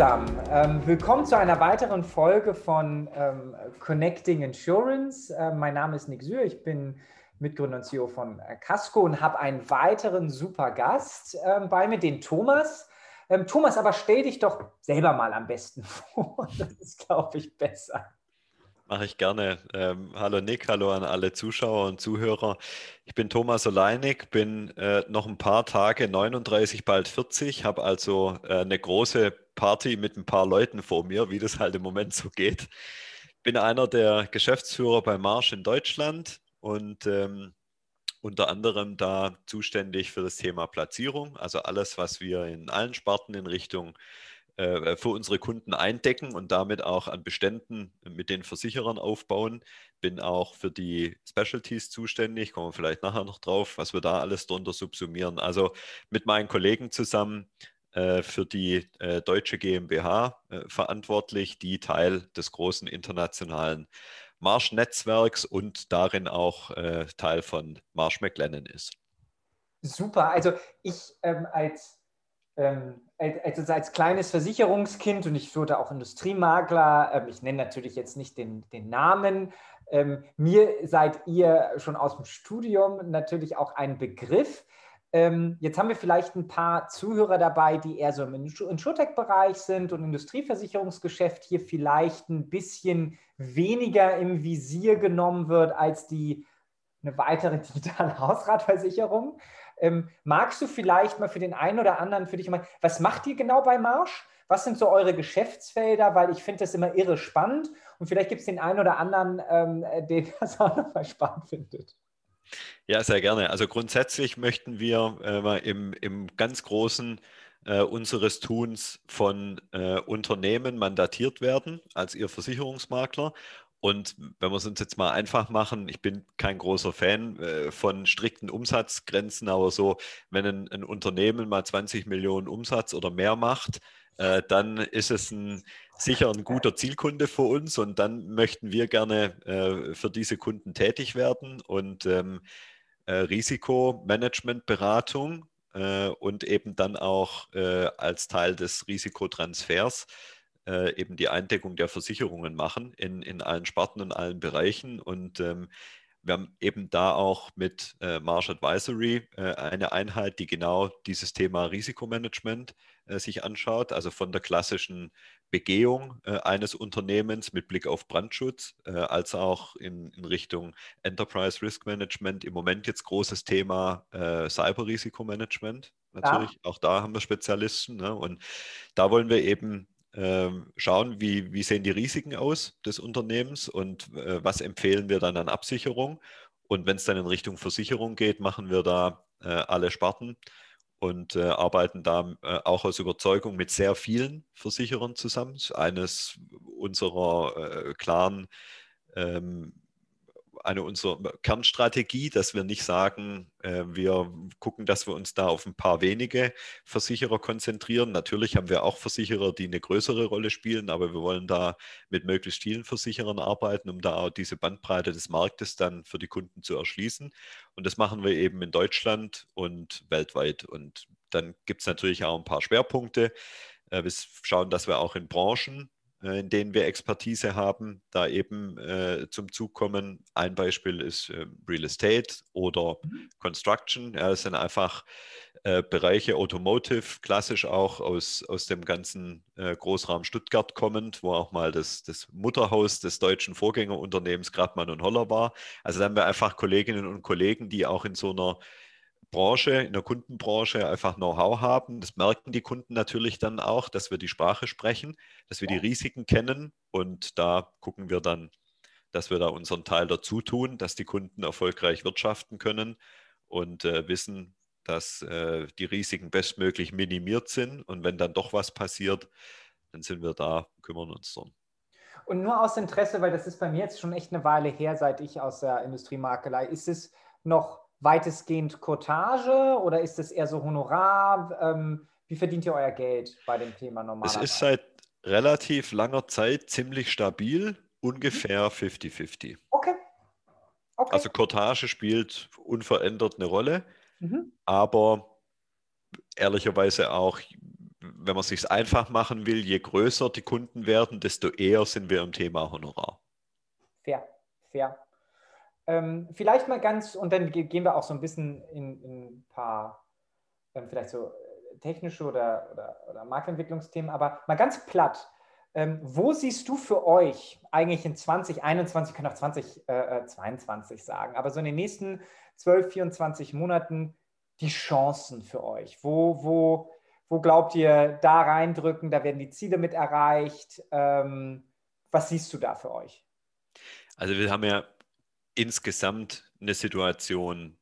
zusammen. Ähm, willkommen zu einer weiteren Folge von ähm, Connecting Insurance. Ähm, mein Name ist Nick Sühr, ich bin Mitgründer und CEO von äh, Casco und habe einen weiteren super Gast ähm, bei mir, den Thomas. Ähm, Thomas, aber stell dich doch selber mal am besten vor. Das ist, glaube ich, besser. Mache ich gerne. Ähm, hallo Nick, hallo an alle Zuschauer und Zuhörer. Ich bin Thomas Oleinik, bin äh, noch ein paar Tage 39, bald 40, habe also äh, eine große Party mit ein paar Leuten vor mir, wie das halt im Moment so geht. Bin einer der Geschäftsführer bei Marsch in Deutschland und ähm, unter anderem da zuständig für das Thema Platzierung, also alles, was wir in allen Sparten in Richtung äh, für unsere Kunden eindecken und damit auch an Beständen mit den Versicherern aufbauen. Bin auch für die Specialties zuständig, kommen wir vielleicht nachher noch drauf, was wir da alles drunter subsumieren. Also mit meinen Kollegen zusammen für die äh, deutsche GmbH äh, verantwortlich, die Teil des großen internationalen Marsch-Netzwerks und darin auch äh, Teil von Marsh McLennan ist. Super, also ich ähm, als ähm, also als kleines Versicherungskind und ich wurde auch Industriemakler, ähm, ich nenne natürlich jetzt nicht den, den Namen, ähm, mir seid ihr schon aus dem Studium natürlich auch ein Begriff. Ähm, jetzt haben wir vielleicht ein paar Zuhörer dabei, die eher so im Insurtech-Bereich sind und Industrieversicherungsgeschäft hier vielleicht ein bisschen weniger im Visier genommen wird als die eine weitere digitale Hausratversicherung. Ähm, magst du vielleicht mal für den einen oder anderen für dich mal, was macht ihr genau bei Marsch? Was sind so eure Geschäftsfelder? Weil ich finde das immer irre spannend und vielleicht gibt es den einen oder anderen, ähm, der das auch nochmal spannend findet. Ja, sehr gerne. Also grundsätzlich möchten wir äh, im, im ganz großen äh, unseres Tuns von äh, Unternehmen mandatiert werden als ihr Versicherungsmakler und wenn wir es uns jetzt mal einfach machen, ich bin kein großer Fan äh, von strikten Umsatzgrenzen, aber so, wenn ein, ein, Unternehmen mal 20 Millionen Umsatz oder mehr macht, äh, dann ist es ein, sicher ein guter Zielkunde für uns und dann möchten wir gerne äh, für diese Kunden tätig werden und ähm, äh, Risikomanagementberatung äh, und eben dann auch äh, als Teil des Risikotransfers äh, eben die Eindeckung der Versicherungen machen in, in allen Sparten und allen Bereichen. Und ähm, wir haben eben da auch mit äh, Marsh Advisory äh, eine Einheit, die genau dieses Thema Risikomanagement sich anschaut, also von der klassischen Begehung äh, eines Unternehmens mit Blick auf Brandschutz, äh, als auch in, in, Richtung Enterprise Risk Management. Im Moment jetzt großes Thema äh, Cyber-Risikomanagement. Natürlich, ja. auch da haben wir Spezialisten. Ne? Und da wollen wir eben ähm, schauen, wie, wie sehen die Risiken aus des Unternehmens und äh, was empfehlen wir dann an Absicherung. Und wenn es dann in Richtung Versicherung geht, machen wir da äh, alle Sparten und äh, arbeiten da äh, auch aus Überzeugung mit sehr vielen Versicherern zusammen. Eines unserer äh, klaren ähm, eine unserer Kernstrategie, dass wir nicht sagen, äh, wir gucken, dass wir uns da auf ein paar wenige Versicherer konzentrieren. Natürlich haben wir auch Versicherer, die eine größere Rolle spielen, aber wir wollen da mit möglichst vielen Versicherern arbeiten, um da auch diese Bandbreite des Marktes dann für die Kunden zu erschließen. Und das machen wir eben in Deutschland und weltweit. Und dann gibt es natürlich auch ein paar Schwerpunkte. Äh, wir schauen, dass wir auch in Branchen in denen wir Expertise haben, da eben äh, zum Zug kommen. Ein Beispiel ist äh, Real Estate oder mhm. Construction. Ja, das sind einfach äh, Bereiche Automotive, klassisch auch aus, aus dem ganzen äh, Großraum Stuttgart kommend, wo auch mal das, das Mutterhaus des deutschen Vorgängerunternehmens Gradmann und Holler war. Also da haben wir einfach Kolleginnen und Kollegen, die auch in so einer Branche, in der Kundenbranche einfach Know-how haben. Das merken die Kunden natürlich dann auch, dass wir die Sprache sprechen, dass wir die Risiken kennen und da gucken wir dann, dass wir da unseren Teil dazu tun, dass die Kunden erfolgreich wirtschaften können und äh, wissen, dass äh, die Risiken bestmöglich minimiert sind und wenn dann doch was passiert, dann sind wir da, kümmern uns drum. Und nur aus Interesse, weil das ist bei mir jetzt schon echt eine Weile her, seit ich aus der Industriemarkelei, ist es noch weitestgehend Cottage oder ist es eher so Honorar? Ähm, wie verdient ihr euer Geld bei dem Thema normalerweise? Es ist seit relativ langer Zeit ziemlich stabil, ungefähr 50-50. Okay. okay. Also Cottage spielt unverändert eine Rolle, mhm. aber ehrlicherweise auch wenn man es sich einfach machen will, je größer die Kunden werden, desto eher sind wir im Thema Honorar. Fair, fair. Ähm, vielleicht mal ganz, und dann gehen wir auch so ein bisschen in, in ein paar, ähm, vielleicht so äh, technische oder, oder, oder Marktentwicklungsthemen, aber mal ganz platt. Ähm, wo siehst du für euch eigentlich in 2021, können auch 2022 äh, sagen, aber so in den nächsten 12, 24 Monaten die Chancen für euch? Wo, wo, wo glaubt ihr, da reindrücken, da werden die Ziele mit erreicht? Ähm, was siehst du da für euch? Also wir haben ja insgesamt eine Situation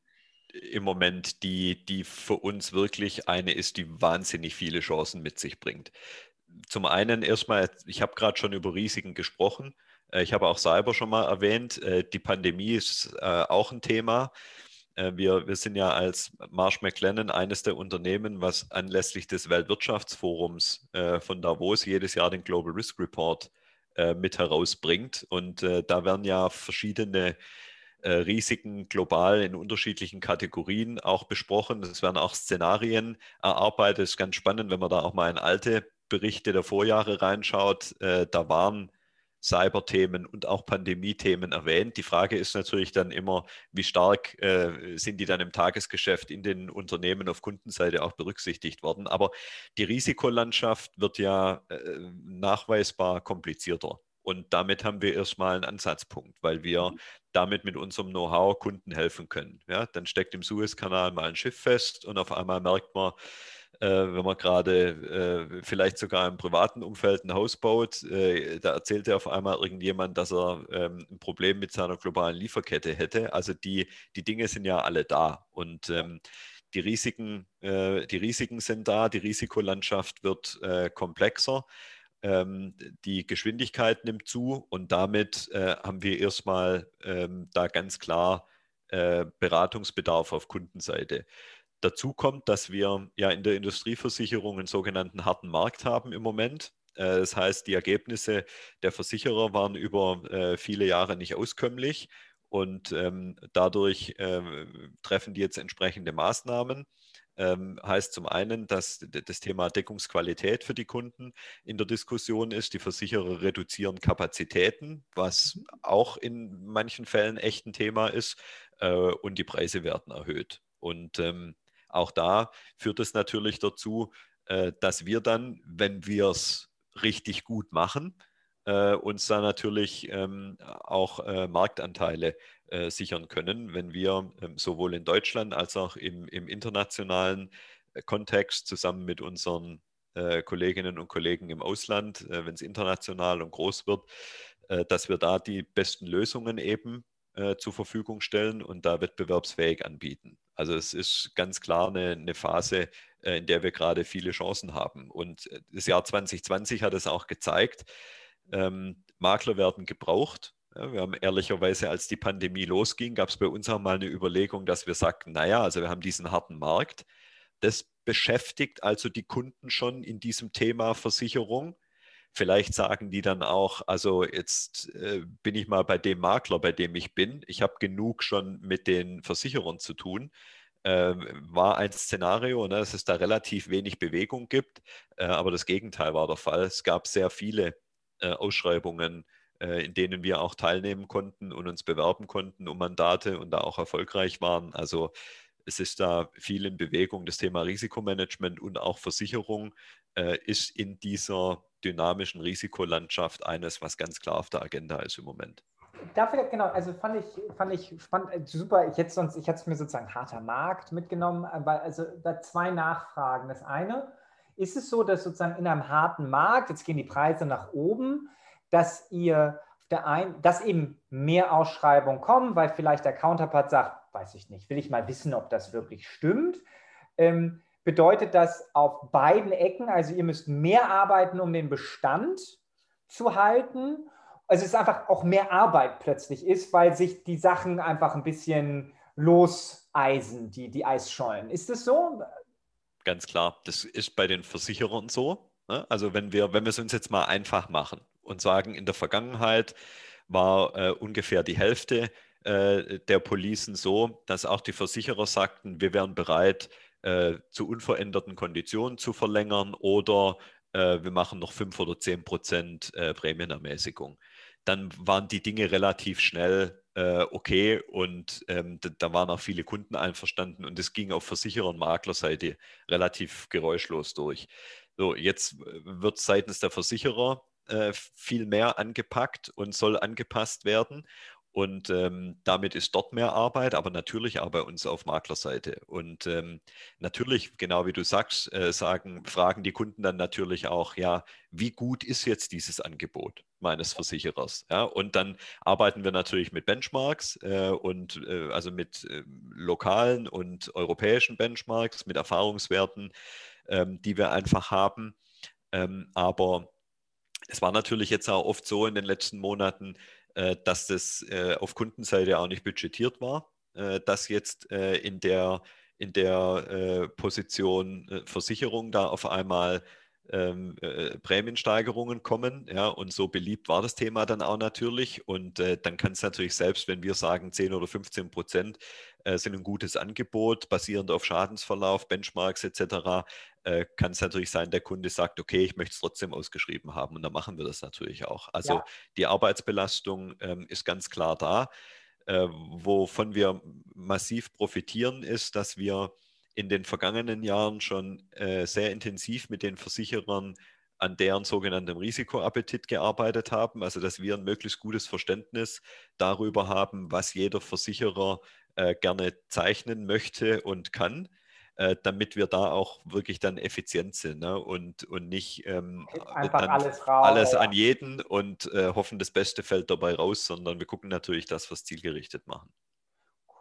im Moment, die, die für uns wirklich eine ist, die wahnsinnig viele Chancen mit sich bringt. Zum einen erstmal, ich habe gerade schon über Risiken gesprochen. Äh, ich habe auch Cyber schon mal erwähnt. Äh, die Pandemie ist äh, auch ein Thema. Wir, wir sind ja als Marsh McLennan eines der Unternehmen, was anlässlich des Weltwirtschaftsforums von Davos jedes Jahr den Global Risk Report mit herausbringt. Und da werden ja verschiedene äh, Risiken global in unterschiedlichen Kategorien auch besprochen. Es werden auch Szenarien erarbeitet. Es ist ganz spannend, wenn man da auch mal in alte Berichte der Vorjahre reinschaut. Äh, da waren Cyber-Themen und auch Pandemie-Themen erwähnt. Die Frage ist natürlich dann immer, wie stark äh, sind die dann im Tagesgeschäft in den Unternehmen auf Kundenseite auch berücksichtigt worden. Aber die Risikolandschaft wird ja äh, nachweisbar komplizierter. Und damit haben wir erstmal einen Ansatzpunkt, weil wir mhm. damit mit unserem Know-how Kunden helfen können. Ja, dann steckt im Suezkanal mal ein Schiff fest und auf einmal merkt man, wenn man gerade äh, vielleicht sogar im privaten Umfeld ein Haus baut, äh, da erzählt er auf einmal irgendjemand, dass er ähm, ein Problem mit seiner globalen Lieferkette hätte. Also die, die Dinge sind ja alle da und ähm, die Risiken, äh, die Risiken sind da, die Risikolandschaft wird äh, komplexer ähm, die Geschwindigkeit nimmt zu und damit äh, haben wir erstmal ähm, da ganz klar äh, Beratungsbedarf auf Kundenseite. Dazu kommt, dass wir ja in der Industrieversicherung einen sogenannten harten Markt haben im Moment. Äh, das heißt, die Ergebnisse der Versicherer waren über äh, viele Jahre nicht auskömmlich und ähm, dadurch äh, treffen die jetzt entsprechende Maßnahmen ähm, heißt zum einen, dass das Thema Deckungsqualität für die Kunden in der Diskussion ist. Die Versicherer reduzieren Kapazitäten, was mhm. auch in manchen Fällen echt ein Thema ist, äh, und die Preise werden erhöht. Und ähm, auch da führt es natürlich dazu, äh, dass wir dann, wenn wir es richtig gut machen, äh, uns da natürlich ähm, auch äh, Marktanteile sichern können, wenn wir ähm, sowohl in Deutschland als auch im, im internationalen Kontext zusammen mit unseren Kolleginnen und Kollegen im Ausland, wenn es international und groß wird, dass wir da die besten Lösungen eben zur Verfügung stellen und da wettbewerbsfähig anbieten. Also es ist ganz klar eine, eine Phase, in der wir gerade viele Chancen haben. Und das Jahr 2020 hat es auch gezeigt, ähm, Makler werden gebraucht. Ja, wir haben ehrlicherweise, als die Pandemie losging, gab es bei uns auch mal eine Überlegung, dass wir sagten, naja, also wir haben diesen harten Markt. Das beschäftigt also die Kunden schon in diesem Thema Versicherung. Vielleicht sagen die dann auch, also jetzt äh, bin ich mal bei dem Makler, bei dem ich bin. Ich habe genug schon mit den Versicherern zu tun. Äh, war ein Szenario, ne, dass es da relativ wenig Bewegung gibt. Äh, aber das Gegenteil war der Fall. Es gab sehr viele äh, Ausschreibungen, äh, in denen wir auch teilnehmen konnten und uns bewerben konnten um Mandate und da auch erfolgreich waren. Also es ist da viel in Bewegung. Das Thema Risikomanagement und auch Versicherung äh, ist in dieser dynamischen Risikolandschaft eines, was ganz klar auf der Agenda ist im Moment. Dafür, genau, also fand ich, fand ich spannend, super. Ich hätte sonst, ich hätte es mir sozusagen harter Markt mitgenommen, weil also da zwei Nachfragen. Das eine, ist es so, dass sozusagen in einem harten Markt, jetzt gehen die Preise nach oben, dass ihr der ein, dass eben mehr Ausschreibungen kommen, weil vielleicht der Counterpart sagt, weiß ich nicht, will ich mal wissen, ob das wirklich stimmt. Ähm, bedeutet das auf beiden Ecken, also ihr müsst mehr arbeiten, um den Bestand zu halten. Also es ist einfach auch mehr Arbeit plötzlich ist, weil sich die Sachen einfach ein bisschen loseisen, die, die Eisschollen. Ist das so? Ganz klar, das ist bei den Versicherern so. Ne? Also wenn wir, wenn wir es uns jetzt mal einfach machen und sagen, in der Vergangenheit war äh, ungefähr die Hälfte äh, der Policen so, dass auch die Versicherer sagten, wir wären bereit, äh, zu unveränderten Konditionen zu verlängern oder äh, wir machen noch 5 oder 10 Prozent äh, Prämienermäßigung. Dann waren die Dinge relativ schnell äh, okay und ähm, da, da, waren auch viele Kunden einverstanden und es ging auf Versicherer- und Maklerseite relativ geräuschlos durch. So, jetzt wird seitens der Versicherer äh, viel mehr angepackt und soll angepasst werden. Und ähm, damit ist dort mehr Arbeit, aber natürlich auch bei uns auf Maklerseite. Und ähm, natürlich, genau wie du sagst, äh, sagen, fragen die Kunden dann natürlich auch, ja, wie gut ist jetzt dieses Angebot meines Versicherers? Ja, und dann arbeiten wir natürlich mit Benchmarks äh, und äh, also mit ähm, lokalen und europäischen Benchmarks, mit Erfahrungswerten, ähm, die wir einfach haben. Ähm, aber es war natürlich jetzt auch oft so in den letzten Monaten, dass das äh, auf Kundenseite auch nicht budgetiert war, äh, dass jetzt in der, in der Position Versicherung da auf einmal ähm, äh, Prämiensteigerungen kommen. Ja, und so beliebt war das Thema dann auch natürlich. Und äh, dann kann es natürlich selbst, wenn wir sagen, 10 oder 15 Prozent äh, sind ein gutes Angebot, basierend auf Schadensverlauf, Benchmarks etc., äh, kann es natürlich sein, der Kunde sagt, okay, ich möchte es trotzdem ausgeschrieben haben. Und dann machen wir das natürlich auch. Also ja. die Arbeitsbelastung ähm, ist ganz klar da. Äh, wovon wir massiv profitieren, ist, dass wir in den vergangenen Jahren schon äh, sehr intensiv mit den Versicherern an deren sogenanntem Risikoappetit gearbeitet haben, also dass wir ein möglichst gutes Verständnis darüber haben, was jeder Versicherer äh, gerne zeichnen möchte und kann, äh, damit wir da auch wirklich dann effizient sind ne? und, und nicht ähm, alles, raus, alles an jeden und äh, hoffen, das Beste fällt dabei raus, sondern wir gucken natürlich, dass wir es zielgerichtet machen.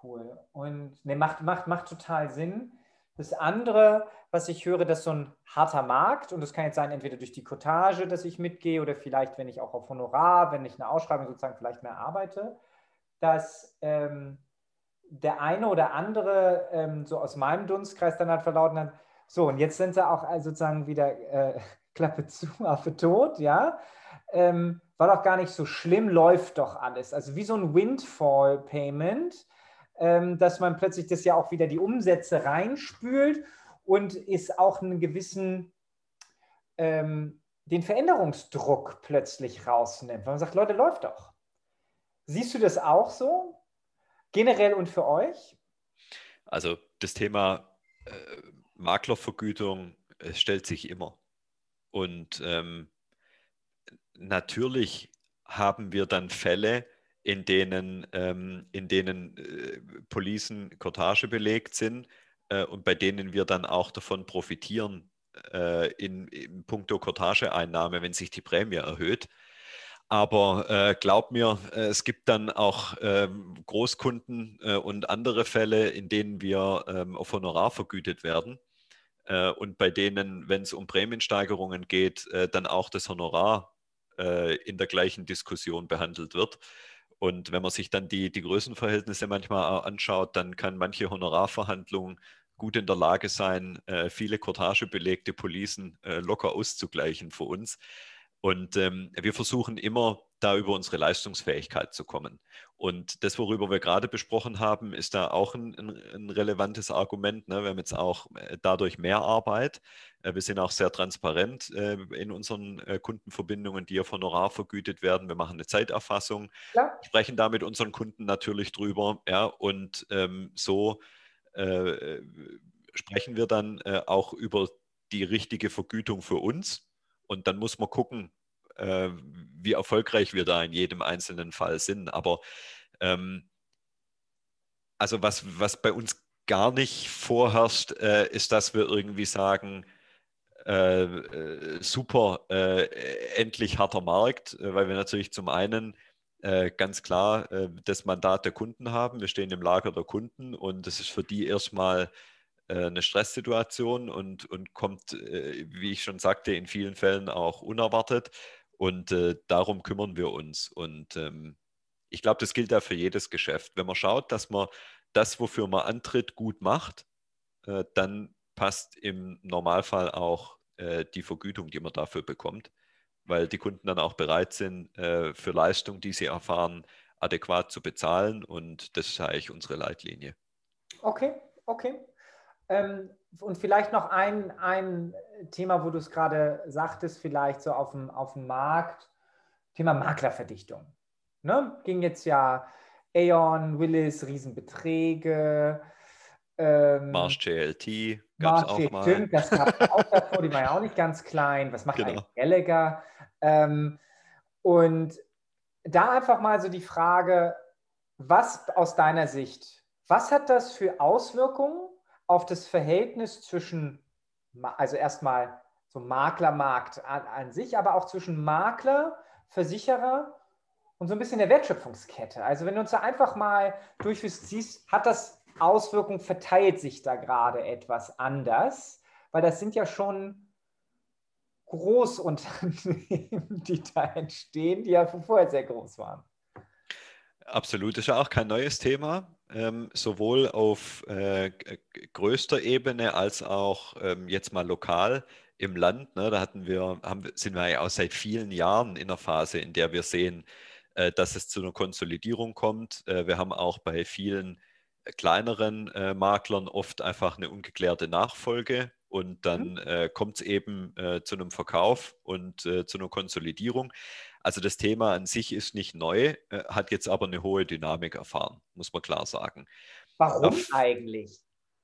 Cool. Und ne, macht, macht, macht total Sinn. Das andere, was ich höre, das ist so ein harter Markt und das kann jetzt sein, entweder durch die Cottage, dass ich mitgehe oder vielleicht, wenn ich auch auf Honorar, wenn ich eine Ausschreibung sozusagen vielleicht mehr arbeite, dass ähm, der eine oder andere ähm, so aus meinem Dunstkreis dann halt verlauten hat, so und jetzt sind sie auch äh, sozusagen wieder äh, Klappe zu, Affe tot, ja. Ähm, war doch gar nicht so schlimm, läuft doch alles. Also wie so ein Windfall-Payment ähm, dass man plötzlich das ja auch wieder die Umsätze reinspült und ist auch einen gewissen, ähm, den Veränderungsdruck plötzlich rausnimmt. Weil man sagt, Leute, läuft doch. Siehst du das auch so? Generell und für euch? Also das Thema äh, Maklervergütung stellt sich immer. Und ähm, natürlich haben wir dann Fälle, in denen, ähm, in denen äh, Policen Cottage belegt sind äh, und bei denen wir dann auch davon profitieren äh, in, in puncto Cottage-Einnahme, wenn sich die Prämie erhöht. Aber äh, glaub mir, äh, es gibt dann auch ähm, Großkunden äh, und andere Fälle, in denen wir ähm, auf Honorar vergütet werden äh, und bei denen, wenn es um Prämiensteigerungen geht, äh, dann auch das Honorar äh, in der gleichen Diskussion behandelt wird. Und wenn man sich dann die, die Größenverhältnisse manchmal anschaut, dann kann manche Honorarverhandlung gut in der Lage sein, viele Cortagebelegte Policen locker auszugleichen für uns. Und ähm, wir versuchen immer, da über unsere Leistungsfähigkeit zu kommen. Und das, worüber wir gerade besprochen haben, ist da auch ein, ein, relevantes Argument. Ne? Wir haben jetzt auch äh, dadurch mehr Arbeit. Äh, wir sind auch sehr transparent äh, in unseren Kundenverbindungen, die auf Honorar vergütet werden. Wir machen eine Zeiterfassung, ja. sprechen da mit unseren Kunden natürlich drüber. Ja? Und ähm, so äh, sprechen wir dann äh, auch über die richtige Vergütung für uns und dann muss man gucken, äh, wie erfolgreich wir da in jedem einzelnen Fall sind. Aber ähm, also was, was bei uns gar nicht vorherrscht, äh, ist, dass wir irgendwie sagen, äh, äh super, äh, endlich harter Markt, äh, weil wir natürlich zum einen ganz klar das Mandat der Kunden haben. Wir stehen im Lager der Kunden und das ist für die erstmal eine Stresssituation und, und kommt, äh, wie ich schon sagte, in vielen Fällen auch unerwartet. Und äh, darum kümmern wir uns. Und ähm, ich glaube, das gilt ja für jedes Geschäft. Wenn man schaut, dass man das, wofür man antritt, gut macht, äh, dann passt im Normalfall auch äh, die Vergütung, die man dafür bekommt, weil die Kunden dann auch bereit sind, äh, für Leistung, die sie erfahren, adäquat zu bezahlen. Und das ist eigentlich unsere Leitlinie. Okay, okay. Ähm, und vielleicht noch ein, ein Thema, wo du es gerade sagtest, vielleicht so auf dem, auf dem Markt, Thema Maklerverdichtung. Ne? Ging jetzt ja Aeon, Willis, Riesenbeträge. Ähm, Marsh JLT gab es auch mal. Stimmt, das gab es auch davor, die war ja auch nicht ganz klein. Was macht genau. eigentlich Gallagher? Ähm, und da einfach mal so die Frage, was aus deiner Sicht, was hat das für Auswirkungen auf das Verhältnis zwischen, also erstmal so Maklermarkt an, an sich, aber auch zwischen Makler, Versicherer und so ein bisschen der Wertschöpfungskette. Also wenn du uns da einfach mal durchführst, siehst, hat das Auswirkungen, verteilt sich da gerade etwas anders? Weil das sind ja schon Großunternehmen, die da entstehen, die ja vorher sehr groß waren. Absolut, ist ja auch kein neues Thema, ähm, sowohl auf äh, größter Ebene als auch ähm, jetzt mal lokal im Land. Ne, da hatten wir, haben, sind wir ja auch seit vielen Jahren in der Phase, in der wir sehen, äh, dass es zu einer Konsolidierung kommt. Äh, wir haben auch bei vielen kleineren äh, Maklern oft einfach eine ungeklärte Nachfolge und dann mhm. äh, kommt es eben äh, zu einem Verkauf und äh, zu einer Konsolidierung. Also das Thema an sich ist nicht neu, äh, hat jetzt aber eine hohe Dynamik erfahren, muss man klar sagen. Warum Auf, eigentlich?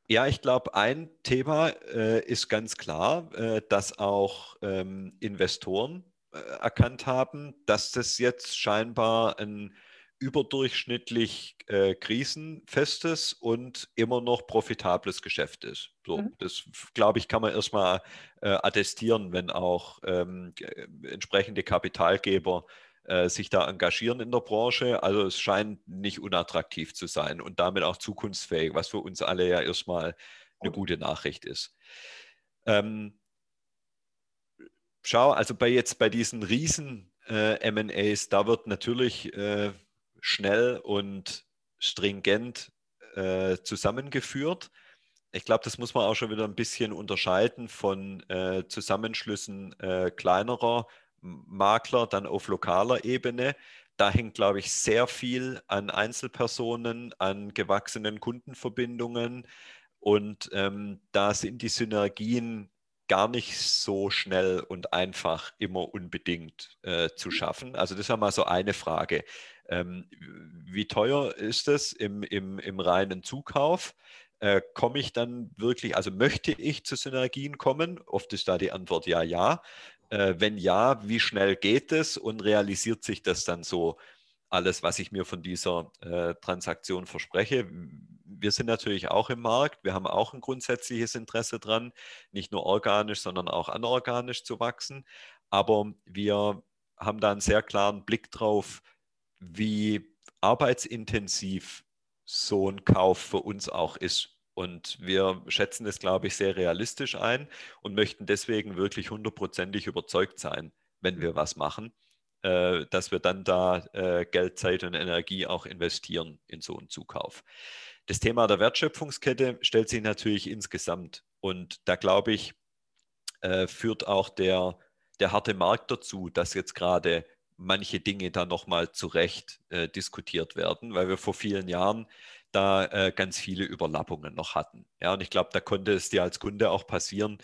Ja, ich glaube, ein Thema äh, ist ganz klar, dass auch ähm, Investoren erkannt haben, dass das jetzt scheinbar ein überdurchschnittlich äh, krisenfestes und immer noch profitables Geschäft ist. So, mhm. Das, glaube ich, kann man erstmal äh, attestieren, wenn auch ähm, entsprechende Kapitalgeber äh, sich da engagieren in der Branche. Also es scheint nicht unattraktiv zu sein und damit auch zukunftsfähig, was für uns alle ja erstmal eine gute Nachricht ist. Ähm, schau, also bei jetzt bei diesen riesen äh, MAs, da wird natürlich äh, schnell und stringent äh, zusammengeführt. Ich glaube, das muss man auch schon wieder ein bisschen unterscheiden von äh, Zusammenschlüssen äh, kleinerer Makler dann auf lokaler Ebene. Da hängt, glaube ich, sehr viel an Einzelpersonen, an gewachsenen Kundenverbindungen. Und ähm, da sind die Synergien gar nicht so schnell und einfach immer unbedingt äh, zu schaffen. Also das ja mal so eine Frage. Ähm, wie teuer ist es im, im, im reinen Zukauf? Äh, komme ich dann wirklich, also möchte ich zu Synergien kommen? Oft ist da die Antwort ja, ja. Äh, wenn ja, wie schnell geht es und realisiert sich das dann so alles, was ich mir von dieser äh, Transaktion verspreche? Wir sind natürlich auch im Markt. Wir haben auch ein grundsätzliches Interesse dran, nicht nur organisch, sondern auch anorganisch zu wachsen. Aber wir haben da einen sehr klaren Blick drauf, wie arbeitsintensiv so ein Kauf für uns auch ist. Und wir schätzen es, glaube ich, sehr realistisch ein und möchten deswegen wirklich hundertprozentig überzeugt sein, wenn wir was machen, äh, dass wir dann da äh, Geld, Zeit und Energie auch investieren in so einen Zukauf. Das Thema der Wertschöpfungskette stellt sich natürlich insgesamt. Und da glaube ich, äh, führt auch der, der harte Markt dazu, dass jetzt gerade manche Dinge da nochmal zurecht äh, diskutiert werden, weil wir vor vielen Jahren da äh, ganz viele Überlappungen noch hatten. Ja, und ich glaube, da konnte es dir als Kunde auch passieren,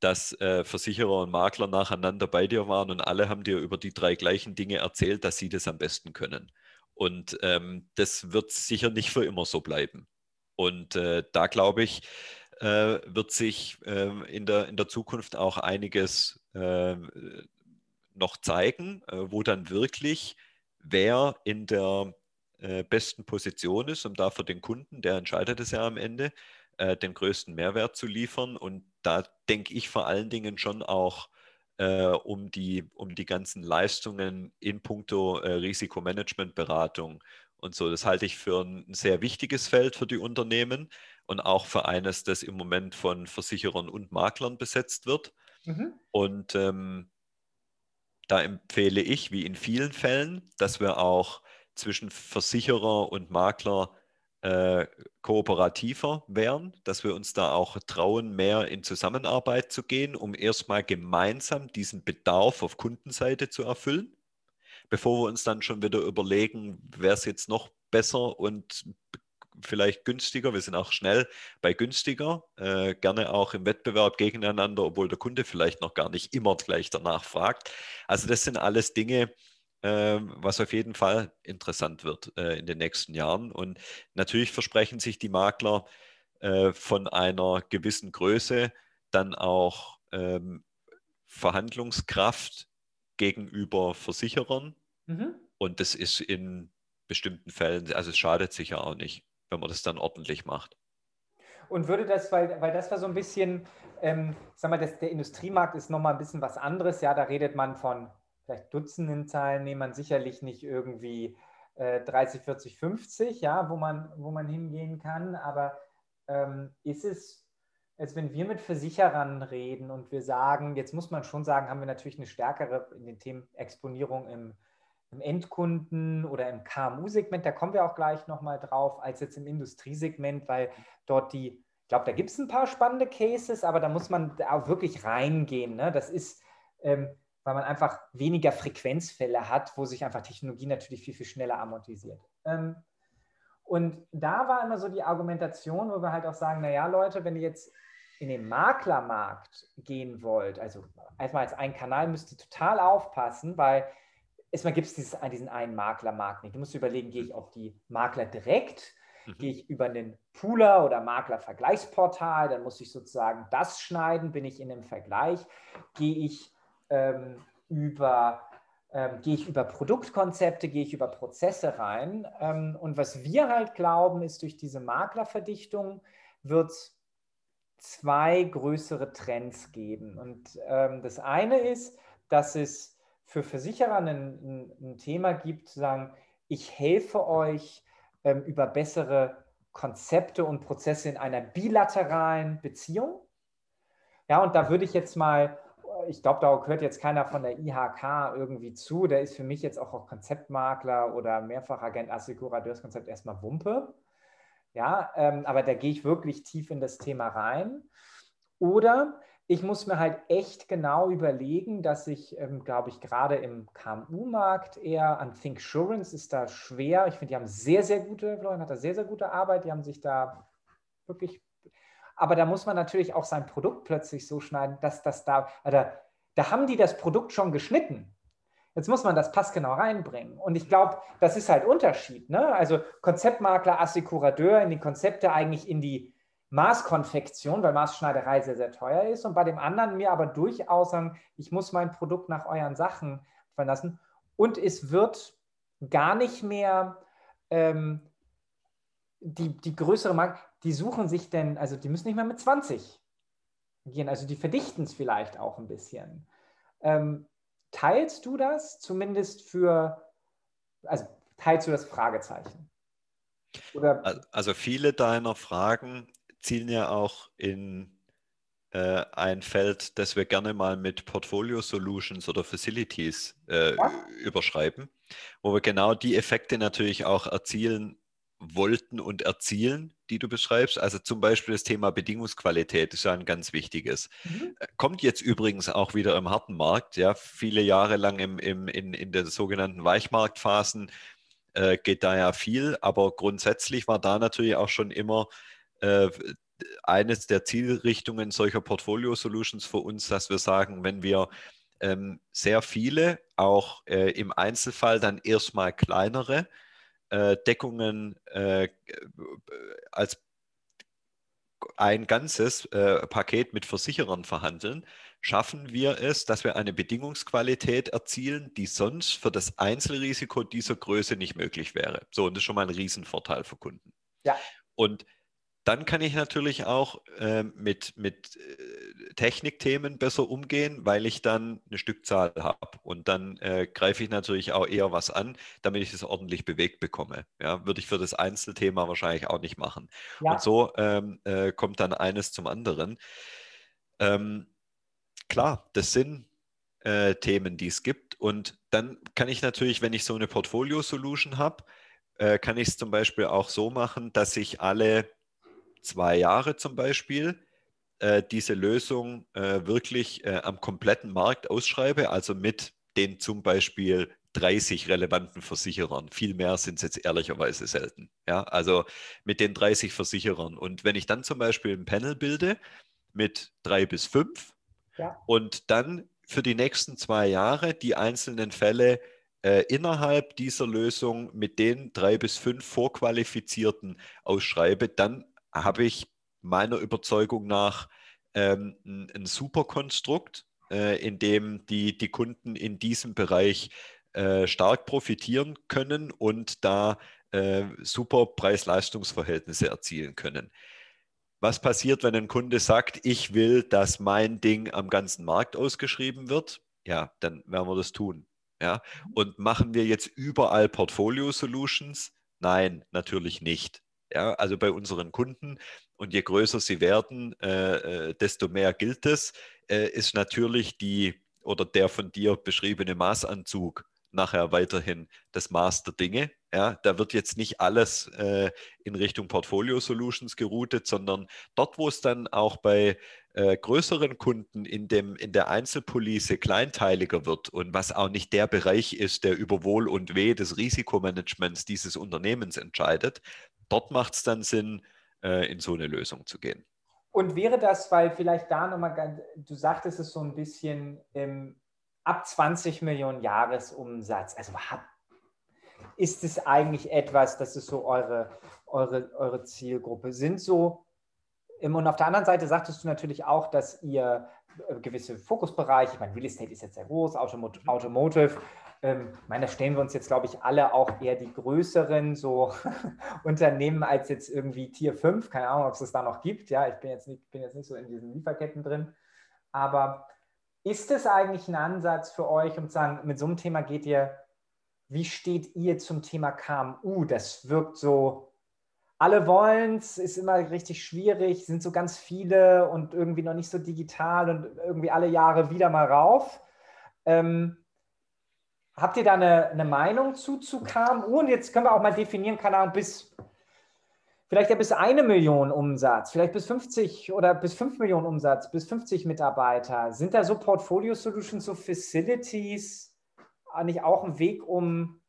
dass äh, Versicherer und Makler nacheinander bei dir waren und alle haben dir über die drei gleichen Dinge erzählt, dass sie das am besten können. Und ähm, das wird sicher nicht für immer so bleiben. Und äh, da glaube ich, äh, wird sich ähm, in, der, in der Zukunft auch einiges äh, noch zeigen, äh, wo dann wirklich wer in der äh, besten Position ist, um da für den Kunden, der entscheidet es ja am Ende, äh, den größten Mehrwert zu liefern. Und da denke ich vor allen Dingen schon auch um, die, um die ganzen Leistungen in puncto Risikomanagementberatung und so. Das halte ich für ein sehr wichtiges Feld für die Unternehmen und auch für eines, das im Moment von Versicherern und Maklern besetzt wird. Mhm. Und ähm, da empfehle ich, wie in vielen Fällen, dass wir auch zwischen Versicherer und Makler äh, kooperativer wären, dass wir uns da auch trauen, mehr in Zusammenarbeit zu gehen, um erstmal gemeinsam diesen Bedarf auf Kundenseite zu erfüllen, bevor wir uns dann schon wieder überlegen, wäre es jetzt noch besser und vielleicht günstiger, wir sind auch schnell bei günstiger, äh, gerne auch im Wettbewerb gegeneinander, obwohl der Kunde vielleicht noch gar nicht immer gleich danach fragt. Also das sind alles Dinge, äh, was auf jeden Fall interessant wird äh, in den nächsten Jahren. Und natürlich versprechen sich die Makler äh, von einer gewissen Größe dann auch ähm, Verhandlungskraft gegenüber Versicherern. Mhm. Und das ist in bestimmten Fällen, also es schadet sicher auch nicht, wenn man das dann ordentlich macht. Und würde das, weil, weil das war so ein bisschen, ähm, sag mal, das, der Industriemarkt ist nochmal ein bisschen was anderes. Ja, da redet man von vielleicht Dutzenden Teilnehmern, sicherlich nicht irgendwie äh, 30, 40, 50, ja, wo man, wo man hingehen kann. Aber ähm, ist es, als wenn wir mit Versicherern reden und wir sagen, jetzt muss man schon sagen, haben wir natürlich eine stärkere in den Themen Exponierung im im Endkunden- oder im KMU-Segment, da kommen wir auch gleich nochmal drauf, als jetzt im Industriesegment, weil dort die, ich glaube, da gibt es ein paar spannende Cases, aber da muss man auch wirklich reingehen. Ne? Das ist, ähm, weil man einfach weniger Frequenzfälle hat, wo sich einfach Technologie natürlich viel, viel schneller amortisiert. Ähm, und da war immer so die Argumentation, wo wir halt auch sagen, naja, Leute, wenn ihr jetzt in den Maklermarkt gehen wollt, also erstmal als ein Kanal müsst ihr total aufpassen, weil erstmal gibt es diesen einen Maklermarkt nicht. Du musst überlegen, gehe ich auf die Makler direkt, mhm. gehe ich über einen Pooler oder Maklervergleichsportal, dann muss ich sozusagen das schneiden, bin ich in einem Vergleich, gehe ich ähm, über ähm, gehe ich über Produktkonzepte, gehe ich über Prozesse rein. Ähm, und was wir halt glauben, ist, durch diese Maklerverdichtung wird es zwei größere Trends geben. Und ähm, das eine ist, dass es für Versicherer ein, ein, ein Thema gibt, zu sagen, ich helfe euch ähm, über bessere Konzepte und Prozesse in einer bilateralen Beziehung. Ja, und da würde ich jetzt mal, ich glaube, da gehört jetzt keiner von der IHK irgendwie zu. Der ist für mich jetzt auch Konzeptmakler oder Mehrfachagent Assekurateurskonzept erstmal Wumpe. Ja, ähm, aber da gehe ich wirklich tief in das Thema rein. Oder ich muss mir halt echt genau überlegen, dass ich, ähm, glaube ich, gerade im KMU-Markt eher an Thinksurance ist da schwer. Ich finde, die haben sehr, sehr gute, Florian hat da sehr, sehr gute Arbeit. Die haben sich da wirklich, aber da muss man natürlich auch sein Produkt plötzlich so schneiden, dass das da, oder da haben die das Produkt schon geschnitten. Jetzt muss man das passgenau reinbringen. Und ich glaube, das ist halt Unterschied. Ne? Also Konzeptmakler, Assekurateur in die Konzepte eigentlich in die Maßkonfektion, weil Maßschneiderei sehr, sehr teuer ist. Und bei dem anderen mir aber durchaus sagen, ich muss mein Produkt nach euren Sachen verlassen. Und es wird gar nicht mehr ähm, die, die größere Marke, die suchen sich denn, also die müssen nicht mehr mit 20 gehen, also die verdichten es vielleicht auch ein bisschen. Ähm, teilst du das zumindest für, also teilst du das Fragezeichen? Oder? Also viele deiner Fragen zielen ja auch in äh, ein Feld, das wir gerne mal mit Portfolio Solutions oder Facilities äh, ja. überschreiben, wo wir genau die Effekte natürlich auch erzielen wollten und erzielen, die du beschreibst. Also zum Beispiel das Thema Bedingungsqualität ist ja ein ganz wichtiges. Mhm. Äh, kommt jetzt übrigens auch wieder im harten Markt, ja, viele Jahre lang im, im, in, in den sogenannten Weichmarktphasen äh, geht da ja viel, aber grundsätzlich war da natürlich auch schon immer äh, eines der Zielrichtungen solcher Portfolio-Solutions für uns, dass wir sagen, wenn wir ähm, sehr viele, auch äh, im Einzelfall dann erstmal kleinere äh, Deckungen äh, als ein ganzes äh, Paket mit Versicherern verhandeln, schaffen wir es, dass wir eine Bedingungsqualität erzielen, die sonst für das Einzelrisiko dieser Größe nicht möglich wäre. So, und das ist schon mal ein Riesenvorteil für Kunden. Ja. Und dann kann ich natürlich auch äh, mit, mit äh, Technikthemen besser umgehen, weil ich dann eine Stückzahl habe. Und dann äh, greife ich natürlich auch eher was an, damit ich das ordentlich bewegt bekomme. Ja, würde ich für das Einzelthema wahrscheinlich auch nicht machen. Ja. Und so ähm, äh, kommt dann eines zum anderen. Ähm, klar, das sind äh, Themen, die es gibt. Und dann kann ich natürlich, wenn ich so eine Portfolio-Solution habe, äh, kann ich es zum Beispiel auch so machen, dass ich alle zwei Jahre zum Beispiel äh, diese Lösung äh, wirklich äh, am kompletten Markt ausschreibe, also mit den zum Beispiel 30 relevanten Versicherern. Viel mehr sind es jetzt ehrlicherweise selten. Ja, also mit den 30 Versicherern. Und wenn ich dann zum Beispiel ein Panel bilde mit drei bis fünf ja. und dann für die nächsten zwei Jahre die einzelnen Fälle äh, innerhalb dieser Lösung mit den drei bis fünf Vorqualifizierten ausschreibe, dann habe ich meiner Überzeugung nach ähm, ein, ein super Konstrukt, äh, in dem die, die Kunden in diesem Bereich äh, stark profitieren können und da äh, super Preis-Leistungs-Verhältnisse erzielen können. Was passiert, wenn ein Kunde sagt, ich will, dass mein Ding am ganzen Markt ausgeschrieben wird? Ja, dann werden wir das tun. Ja? Und machen wir jetzt überall Portfolio Solutions? Nein, natürlich nicht. Ja, also bei unseren Kunden und je größer sie werden, äh, äh, desto mehr gilt es, äh, ist natürlich die oder der von dir beschriebene Maßanzug nachher weiterhin das Maß der Dinge. Ja, da wird jetzt nicht alles äh, in Richtung Portfolio Solutions geroutet, sondern dort, wo es dann auch bei äh, größeren Kunden in, dem, in der Einzelpolice kleinteiliger wird und was auch nicht der Bereich ist, der über Wohl und Weh des Risikomanagements dieses Unternehmens entscheidet, dort macht es dann Sinn, äh, in so eine Lösung zu gehen. Und wäre das, weil vielleicht da nochmal, du sagtest es so ein bisschen, ähm, ab 20 Millionen Jahresumsatz, also ist es eigentlich etwas, das ist so eure, eure, eure Zielgruppe? Sind so, und auf der anderen Seite sagtest du natürlich auch, dass ihr äh, gewisse Fokusbereiche, ich meine, Real Estate ist jetzt sehr groß, Automotive, Automotive ähm, ich meine, da stellen wir uns jetzt, glaube ich, alle auch eher die größeren so Unternehmen als jetzt irgendwie Tier 5. Keine Ahnung, ob es das da noch gibt. Ja, ich bin jetzt nicht, bin jetzt nicht so in diesen Lieferketten drin. Aber ist es eigentlich ein Ansatz für euch, um zu sagen, mit so einem Thema geht ihr, wie steht ihr zum Thema KMU? Das wirkt so, alle wollen es, ist immer richtig schwierig, sind so ganz viele und irgendwie noch nicht so digital und irgendwie alle Jahre wieder mal rauf. Ähm, habt ihr da eine, eine Meinung zu, zu KMU? Und jetzt können wir auch mal definieren, keine Ahnung, bis vielleicht ja bis eine Million Umsatz, vielleicht bis 50 oder bis 5 Millionen Umsatz, bis 50 Mitarbeiter. Sind da so Portfolio Solutions, so Facilities eigentlich auch ein Weg, um,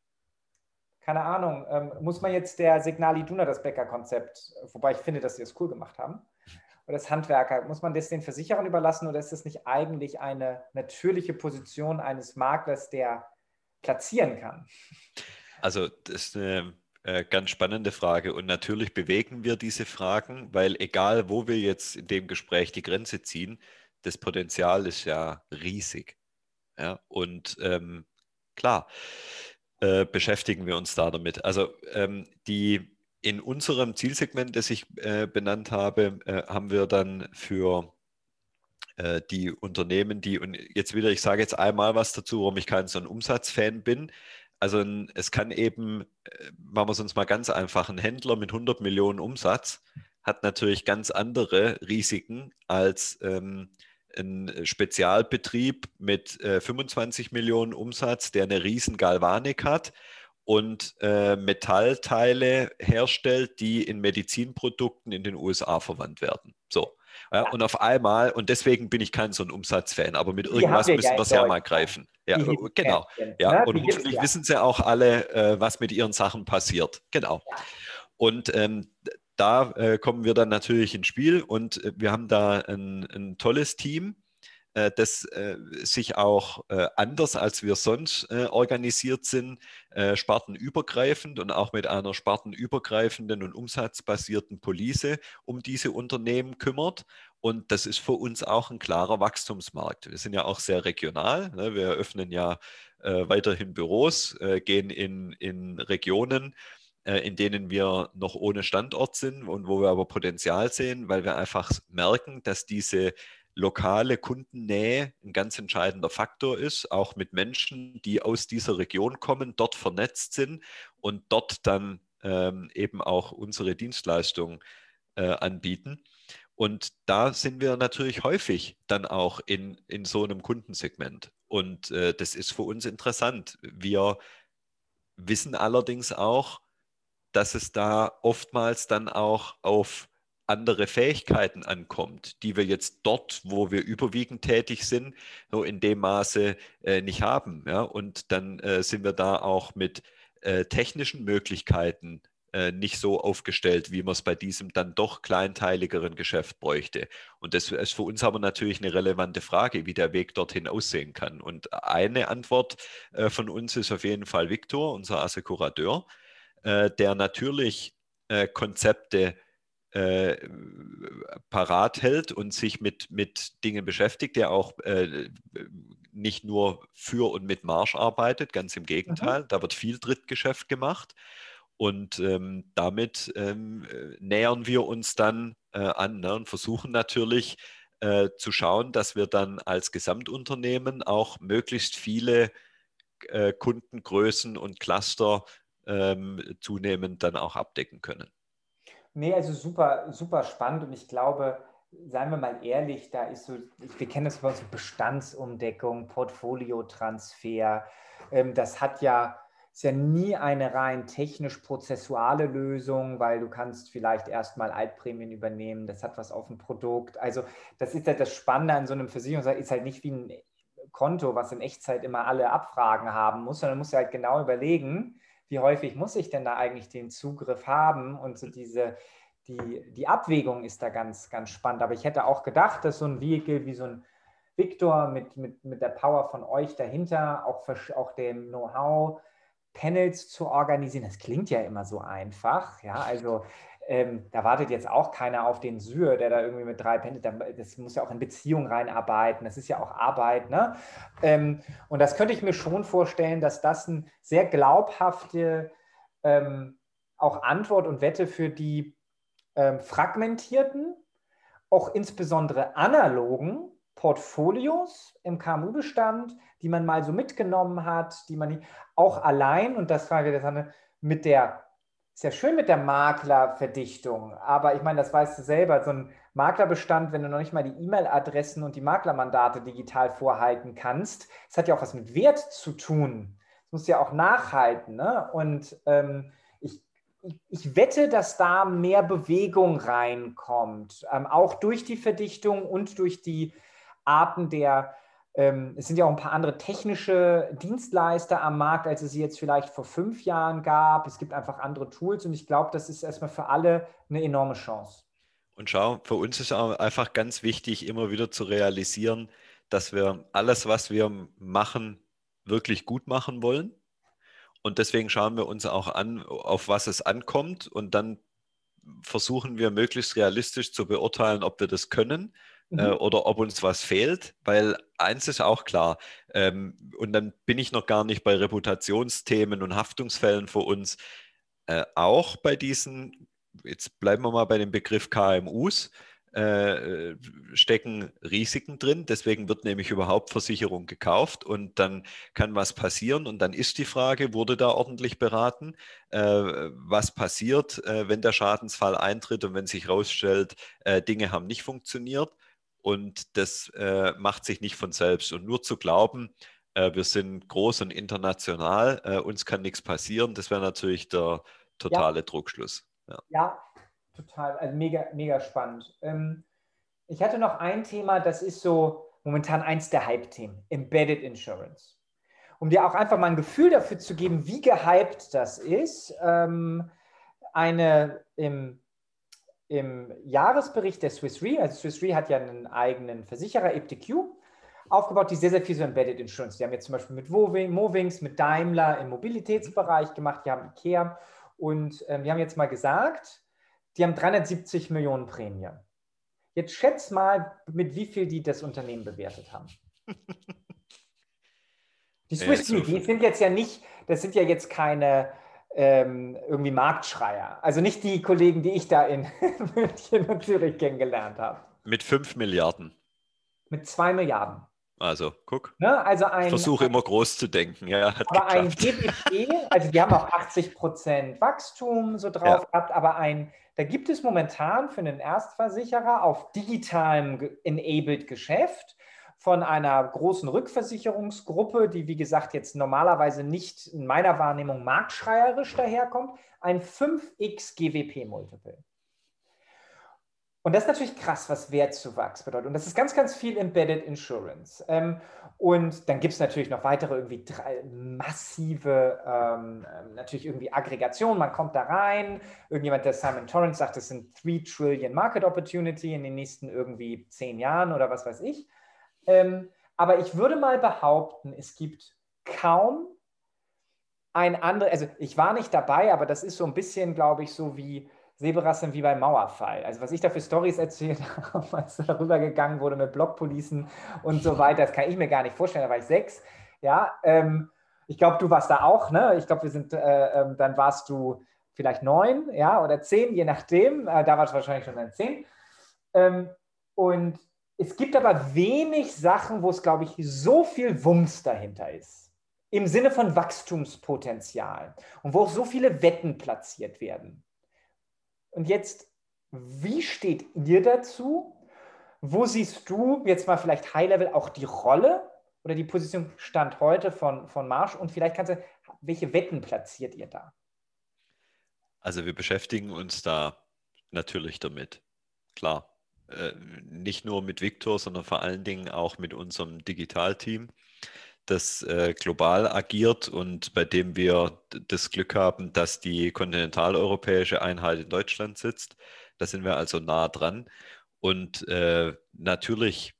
keine Ahnung, ähm, muss man jetzt der Signal Iduna, das Bäcker-Konzept, wobei ich finde, dass sie es das cool gemacht haben, oder das Handwerker, muss man das den Versicherern überlassen oder ist das nicht eigentlich eine natürliche Position eines Maklers, der platzieren kann? Also das ist eine äh, ganz spannende Frage. Und natürlich bewegen wir diese Fragen, weil egal, wo wir jetzt in dem Gespräch die Grenze ziehen, das Potenzial ist ja riesig. Ja, und ähm, klar, äh, beschäftigen wir uns da damit. Also ähm, die in unserem Zielsegment, das ich äh, benannt habe, äh, haben wir dann für äh, die Unternehmen, die, und jetzt wieder, ich sage jetzt einmal was dazu, warum ich kein so ein Umsatzfan bin. Also es kann eben, äh, machen wir es uns mal ganz einfach, ein Händler mit 100 Millionen Umsatz hat natürlich ganz andere Risiken als ähm, ein Spezialbetrieb mit äh, 25 Millionen Umsatz, der eine riesen Galvanik hat und äh, Metallteile herstellt, die in Medizinprodukten in den USA verwandt werden. So. Ja, und auf einmal, und deswegen bin ich kein so ein Umsatzfan, aber mit irgendwas müssen wir es ja mal greifen. Ja, genau. Ja, und hoffentlich ja. wissen sie auch alle, äh, was mit ihren Sachen passiert. Genau. Und ähm, da äh, kommen wir dann natürlich ins Spiel und äh, wir haben da ein, ein tolles Team, äh, das äh, sich auch äh, anders als wir sonst organisiert sind, spartenübergreifend und auch mit einer spartenübergreifenden und umsatzbasierten Police um diese Unternehmen kümmert. Und das ist für uns auch ein klarer Wachstumsmarkt. Wir sind ja auch sehr regional. Ne? Wir eröffnen ja weiterhin Büros, gehen in, in Regionen, in denen wir noch ohne Standort sind und wo wir aber Potenzial sehen, weil wir einfach merken, dass diese lokale Kundennähe ein ganz entscheidender Faktor ist, auch mit Menschen, die aus dieser Region kommen, dort vernetzt sind und dort dann ähm, eben auch unsere Dienstleistungen äh, anbieten. Und da sind wir natürlich häufig dann auch in, in so einem Kundensegment. Und äh, das ist für uns interessant. Wir wissen allerdings auch, dass es da oftmals dann auch auf andere Fähigkeiten ankommt, die wir jetzt dort, wo wir überwiegend tätig sind, so in dem Maße äh, nicht haben. Ja? Und dann äh, sind wir da auch mit äh, technischen Möglichkeiten äh, nicht so aufgestellt, wie man es bei diesem dann doch kleinteiligeren Geschäft bräuchte. Und das ist für uns aber natürlich eine relevante Frage, wie der Weg dorthin aussehen kann. Und eine Antwort äh, von uns ist auf jeden Fall Viktor, unser Assekurateur, äh, der natürlich Konzepte äh, parat hält und sich mit, mit Dingen beschäftigt, der auch äh, nicht nur für und mit Marsch arbeitet, ganz im Gegenteil, mhm. da wird viel Drittgeschäft gemacht. Und ähm, damit ähm, äh, nähern wir uns dann äh, an ne, und versuchen natürlich äh, zu schauen, dass wir dann als Gesamtunternehmen auch möglichst viele äh, Kundengrößen und Cluster ähm, zunehmend dann auch abdecken können. Nee, also super, super spannend und ich glaube, seien wir mal ehrlich, da ist so, wir kennen das bei uns Bestandsumdeckung, Portfoliotransfer. Ähm, das hat ja ist ja nie eine rein technisch-prozessuale Lösung, weil du kannst vielleicht erstmal Altprämien übernehmen, das hat was auf dem Produkt. Also das ist halt das Spannende an so einem Versicherungsvertrag, ist halt nicht wie ein Konto, was in Echtzeit immer alle Abfragen haben muss, sondern musst du halt genau überlegen, wie häufig muss ich denn da eigentlich den Zugriff haben und so diese, die, die Abwägung ist da ganz, ganz spannend. Aber ich hätte auch gedacht, dass so ein Vehicle wie so ein Victor mit, mit, mit der Power von euch dahinter, auch, auch dem Know-how, Panels zu organisieren. Das klingt ja immer so einfach. Ja, also ähm, da wartet jetzt auch keiner auf den Syr, der da irgendwie mit drei Panels, das muss ja auch in Beziehung reinarbeiten. Das ist ja auch Arbeit. Ne? Ähm, und das könnte ich mir schon vorstellen, dass das eine sehr glaubhafte ähm, auch Antwort und Wette für die ähm, fragmentierten, auch insbesondere analogen Portfolios im KMU-Bestand, die man mal so mitgenommen hat, die man auch allein, und das frage ich jetzt mit der, ist ja schön mit der Maklerverdichtung, aber ich meine, das weißt du selber, so ein Maklerbestand, wenn du noch nicht mal die E-Mail-Adressen und die Maklermandate digital vorhalten kannst, das hat ja auch was mit Wert zu tun. Das muss ja auch nachhalten. Ne? Und ähm, ich, ich, ich, wette, dass da mehr Bewegung reinkommt, ähm, auch durch die Verdichtung und durch die Arten der, ähm, es sind ja auch ein paar andere technische Dienstleister am Markt, als es sie jetzt vielleicht vor fünf Jahren gab. Es gibt einfach andere Tools und ich glaube, das ist erstmal für alle eine enorme Chance. Und schau, für uns ist auch einfach ganz wichtig, immer wieder zu realisieren, dass wir alles, was wir machen, wirklich gut machen wollen. Und deswegen schauen wir uns auch an, auf was es ankommt. Und dann versuchen wir möglichst realistisch zu beurteilen, ob wir das können mhm. äh, oder ob uns was fehlt, weil eins ist auch klar, ähm, und dann bin ich noch gar nicht bei Reputationsthemen und Haftungsfällen für uns, äh, auch bei diesen, jetzt bleiben wir mal bei dem Begriff KMUs, äh, stecken Risiken drin. Deswegen wird nämlich überhaupt Versicherung gekauft und dann kann was passieren. Und dann ist die Frage, wurde da ordentlich beraten? Äh, was passiert, äh, wenn der Schadensfall eintritt und wenn sich herausstellt, äh, Dinge haben nicht funktioniert? Und das äh, macht sich nicht von selbst. Und nur zu glauben, äh, wir sind groß und international, äh, uns kann nichts passieren, das wäre natürlich der totale ja. Druckschluss. Ja. ja. total. Also mega, mega spannend. Ähm, ich hatte noch ein Thema, das ist so momentan eins der Hype-Themen, Embedded Insurance. Um dir auch einfach mal ein Gefühl dafür zu geben, wie gehypt das ist. Ähm, eine im im Jahresbericht der Swiss Re, also Swiss Re hat ja einen eigenen Versicherer, EPTQ, aufgebaut, die sehr, sehr viel so Embedded Insurance. Die haben jetzt zum Beispiel mit Movings, mit Daimler im Mobilitätsbereich gemacht, die haben IKEA und ähm, die haben jetzt mal gesagt, die haben 370 Millionen Prämie. Jetzt schätz mal, mit wie viel die das Unternehmen bewertet haben. Die Swiss Re, die sind jetzt ja nicht, das sind ja jetzt keine ähm, irgendwie Marktschreier. Also nicht die Kollegen, die ich da in München und Zürich kennengelernt habe. Mit 5 Milliarden. Mit 2 Milliarden. Also, guck. Ne? Also ein, ich versuche immer groß zu denken. Ja, aber geklappt. ein GWP, also die haben auch 80 Prozent Wachstum so drauf ja. gehabt, aber ein, da gibt es momentan für einen Erstversicherer auf digitalem enabled Geschäft von einer großen Rückversicherungsgruppe, die wie gesagt jetzt normalerweise nicht in meiner Wahrnehmung marktschreierisch daherkommt, ein 5x GWP-Multiple. Und das ist natürlich krass, was Wertzuwachs bedeutet. Und das ist ganz, ganz viel Embedded Insurance. Ähm, und dann gibt es natürlich noch weitere irgendwie drei, massive, ähm, ähm, natürlich irgendwie Aggregationen. Man kommt da rein. Irgendjemand, der Simon Torrance sagt, es sind 3 Trillion Market Opportunity in den nächsten irgendwie zehn Jahren oder was weiß ich. Ähm, aber ich würde mal behaupten, es gibt kaum ein anderes, also ich war nicht dabei, aber das ist so ein bisschen, glaube ich, so wie Seberas sind wie beim Mauerfall. Also was ich da für Stories erzählt habe, als darüber gegangen wurde mit Blockpolicen und so weiter, das kann ich mir gar nicht vorstellen. Da war ich sechs. Ja, ähm, ich glaube, du warst da auch. Ne? Ich glaube, wir sind, äh, ähm, dann warst du vielleicht neun, ja, oder zehn, je nachdem. Äh, da warst du wahrscheinlich schon dann zehn. Ähm, und es gibt aber wenig Sachen, wo es, glaube ich, so viel Wumms dahinter ist. Im Sinne von Wachstumspotenzial und wo auch so viele Wetten platziert werden. Und jetzt, wie steht ihr dazu? Wo siehst du jetzt mal vielleicht High-Level auch die Rolle oder die Position Stand heute von, von Marsch? Und vielleicht kannst du, welche Wetten platziert ihr da? Also wir beschäftigen uns da natürlich damit. Klar. Äh, nicht nur mit Victor, sondern vor allen Dingen auch mit unserem Digitalteam das äh, global agiert und bei dem wir das Glück haben, dass die kontinentaleuropäische Einheit in Deutschland sitzt. Da sind wir also nah dran. Und äh, natürlich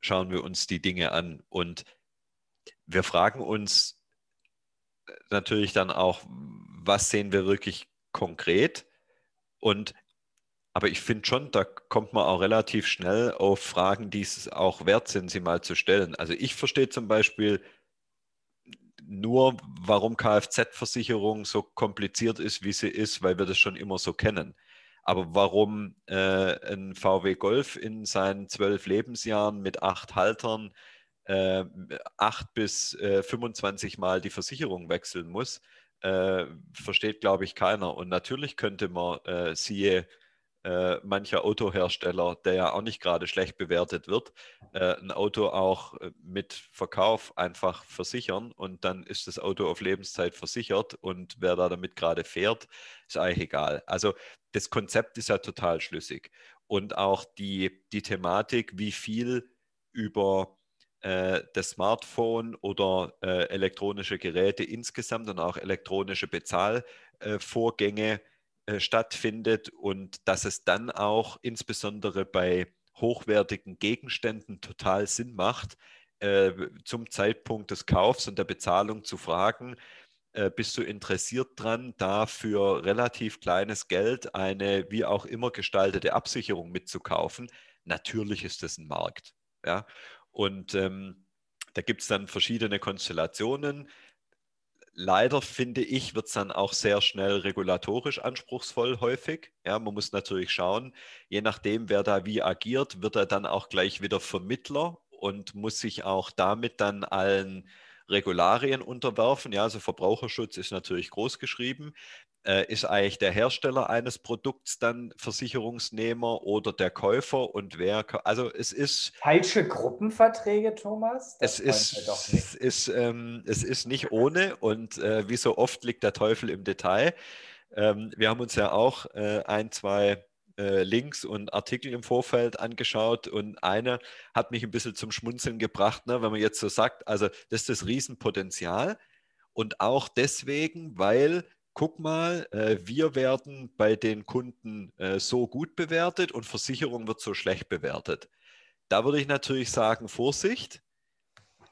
schauen wir uns die Dinge an und wir fragen uns äh, natürlich dann auch, was sehen wir wirklich konkret? Und aber ich finde schon, da kommt man auch relativ schnell auf Fragen, die es auch wert sind, sie mal zu stellen. Also ich verstehe zum Beispiel nur, warum Kfz-Versicherung so kompliziert ist, wie sie ist, weil wir das schon immer so kennen. Aber warum äh, ein VW Golf in seinen zwölf Lebensjahren mit acht Haltern äh, acht bis äh, 25 Mal die Versicherung wechseln muss, äh, versteht, glaube ich, keiner. Und natürlich könnte man, äh, siehe äh, mancher Autohersteller, der ja auch nicht gerade schlecht bewertet wird, äh, ein Auto auch äh, mit Verkauf einfach versichern und dann ist das Auto auf Lebenszeit versichert und wer da damit gerade fährt, ist eigentlich egal. Also das Konzept ist ja total schlüssig und auch die, die Thematik, wie viel über äh, das Smartphone oder äh, elektronische Geräte insgesamt und auch elektronische Bezahlvorgänge äh, stattfindet und dass es dann auch insbesondere bei hochwertigen Gegenständen total Sinn macht, äh, zum Zeitpunkt des Kaufs und der Bezahlung zu fragen, äh, bist du interessiert dran, da für relativ kleines Geld eine wie auch immer gestaltete Absicherung mitzukaufen? Natürlich ist das ein Markt. Ja? Und ähm, da gibt es dann verschiedene Konstellationen leider finde ich, wird es dann auch sehr schnell regulatorisch anspruchsvoll häufig. Ja, man muss natürlich schauen, je nachdem, wer da wie agiert, wird er dann auch gleich wieder Vermittler und muss sich auch damit dann allen Regularien unterwerfen. Ja, also Verbraucherschutz ist natürlich groß geschrieben ist eigentlich der Hersteller eines Produkts dann Versicherungsnehmer oder der Käufer und wer, also es ist... Falsche Gruppenverträge, Thomas? Das es ist, es, ist, ähm, es ist nicht ohne und äh, wie so oft liegt der Teufel im Detail. Ähm, wir haben uns ja auch äh, ein, zwei äh, Links und Artikel im Vorfeld angeschaut und einer hat mich ein bisschen zum Schmunzeln gebracht, ne, wenn man jetzt so sagt, also das ist das Riesenpotenzial und auch deswegen, weil guck mal, äh, wir werden bei den Kunden äh, so gut bewertet und Versicherung wird so schlecht bewertet. Da würde ich natürlich sagen, Vorsicht,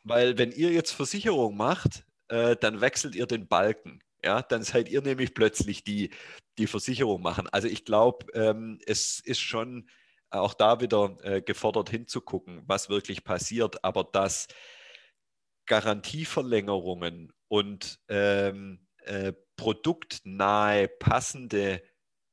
weil wenn ihr jetzt Versicherung macht, äh, dann wechselt ihr den Balken. Ja, dann seid ihr nämlich plötzlich die, die Versicherung machen. Also ich glaube, ähm, es ist schon auch da wieder äh, gefordert hinzugucken, was wirklich passiert, aber dass Garantieverlängerungen und ähm, äh, produktnahe passende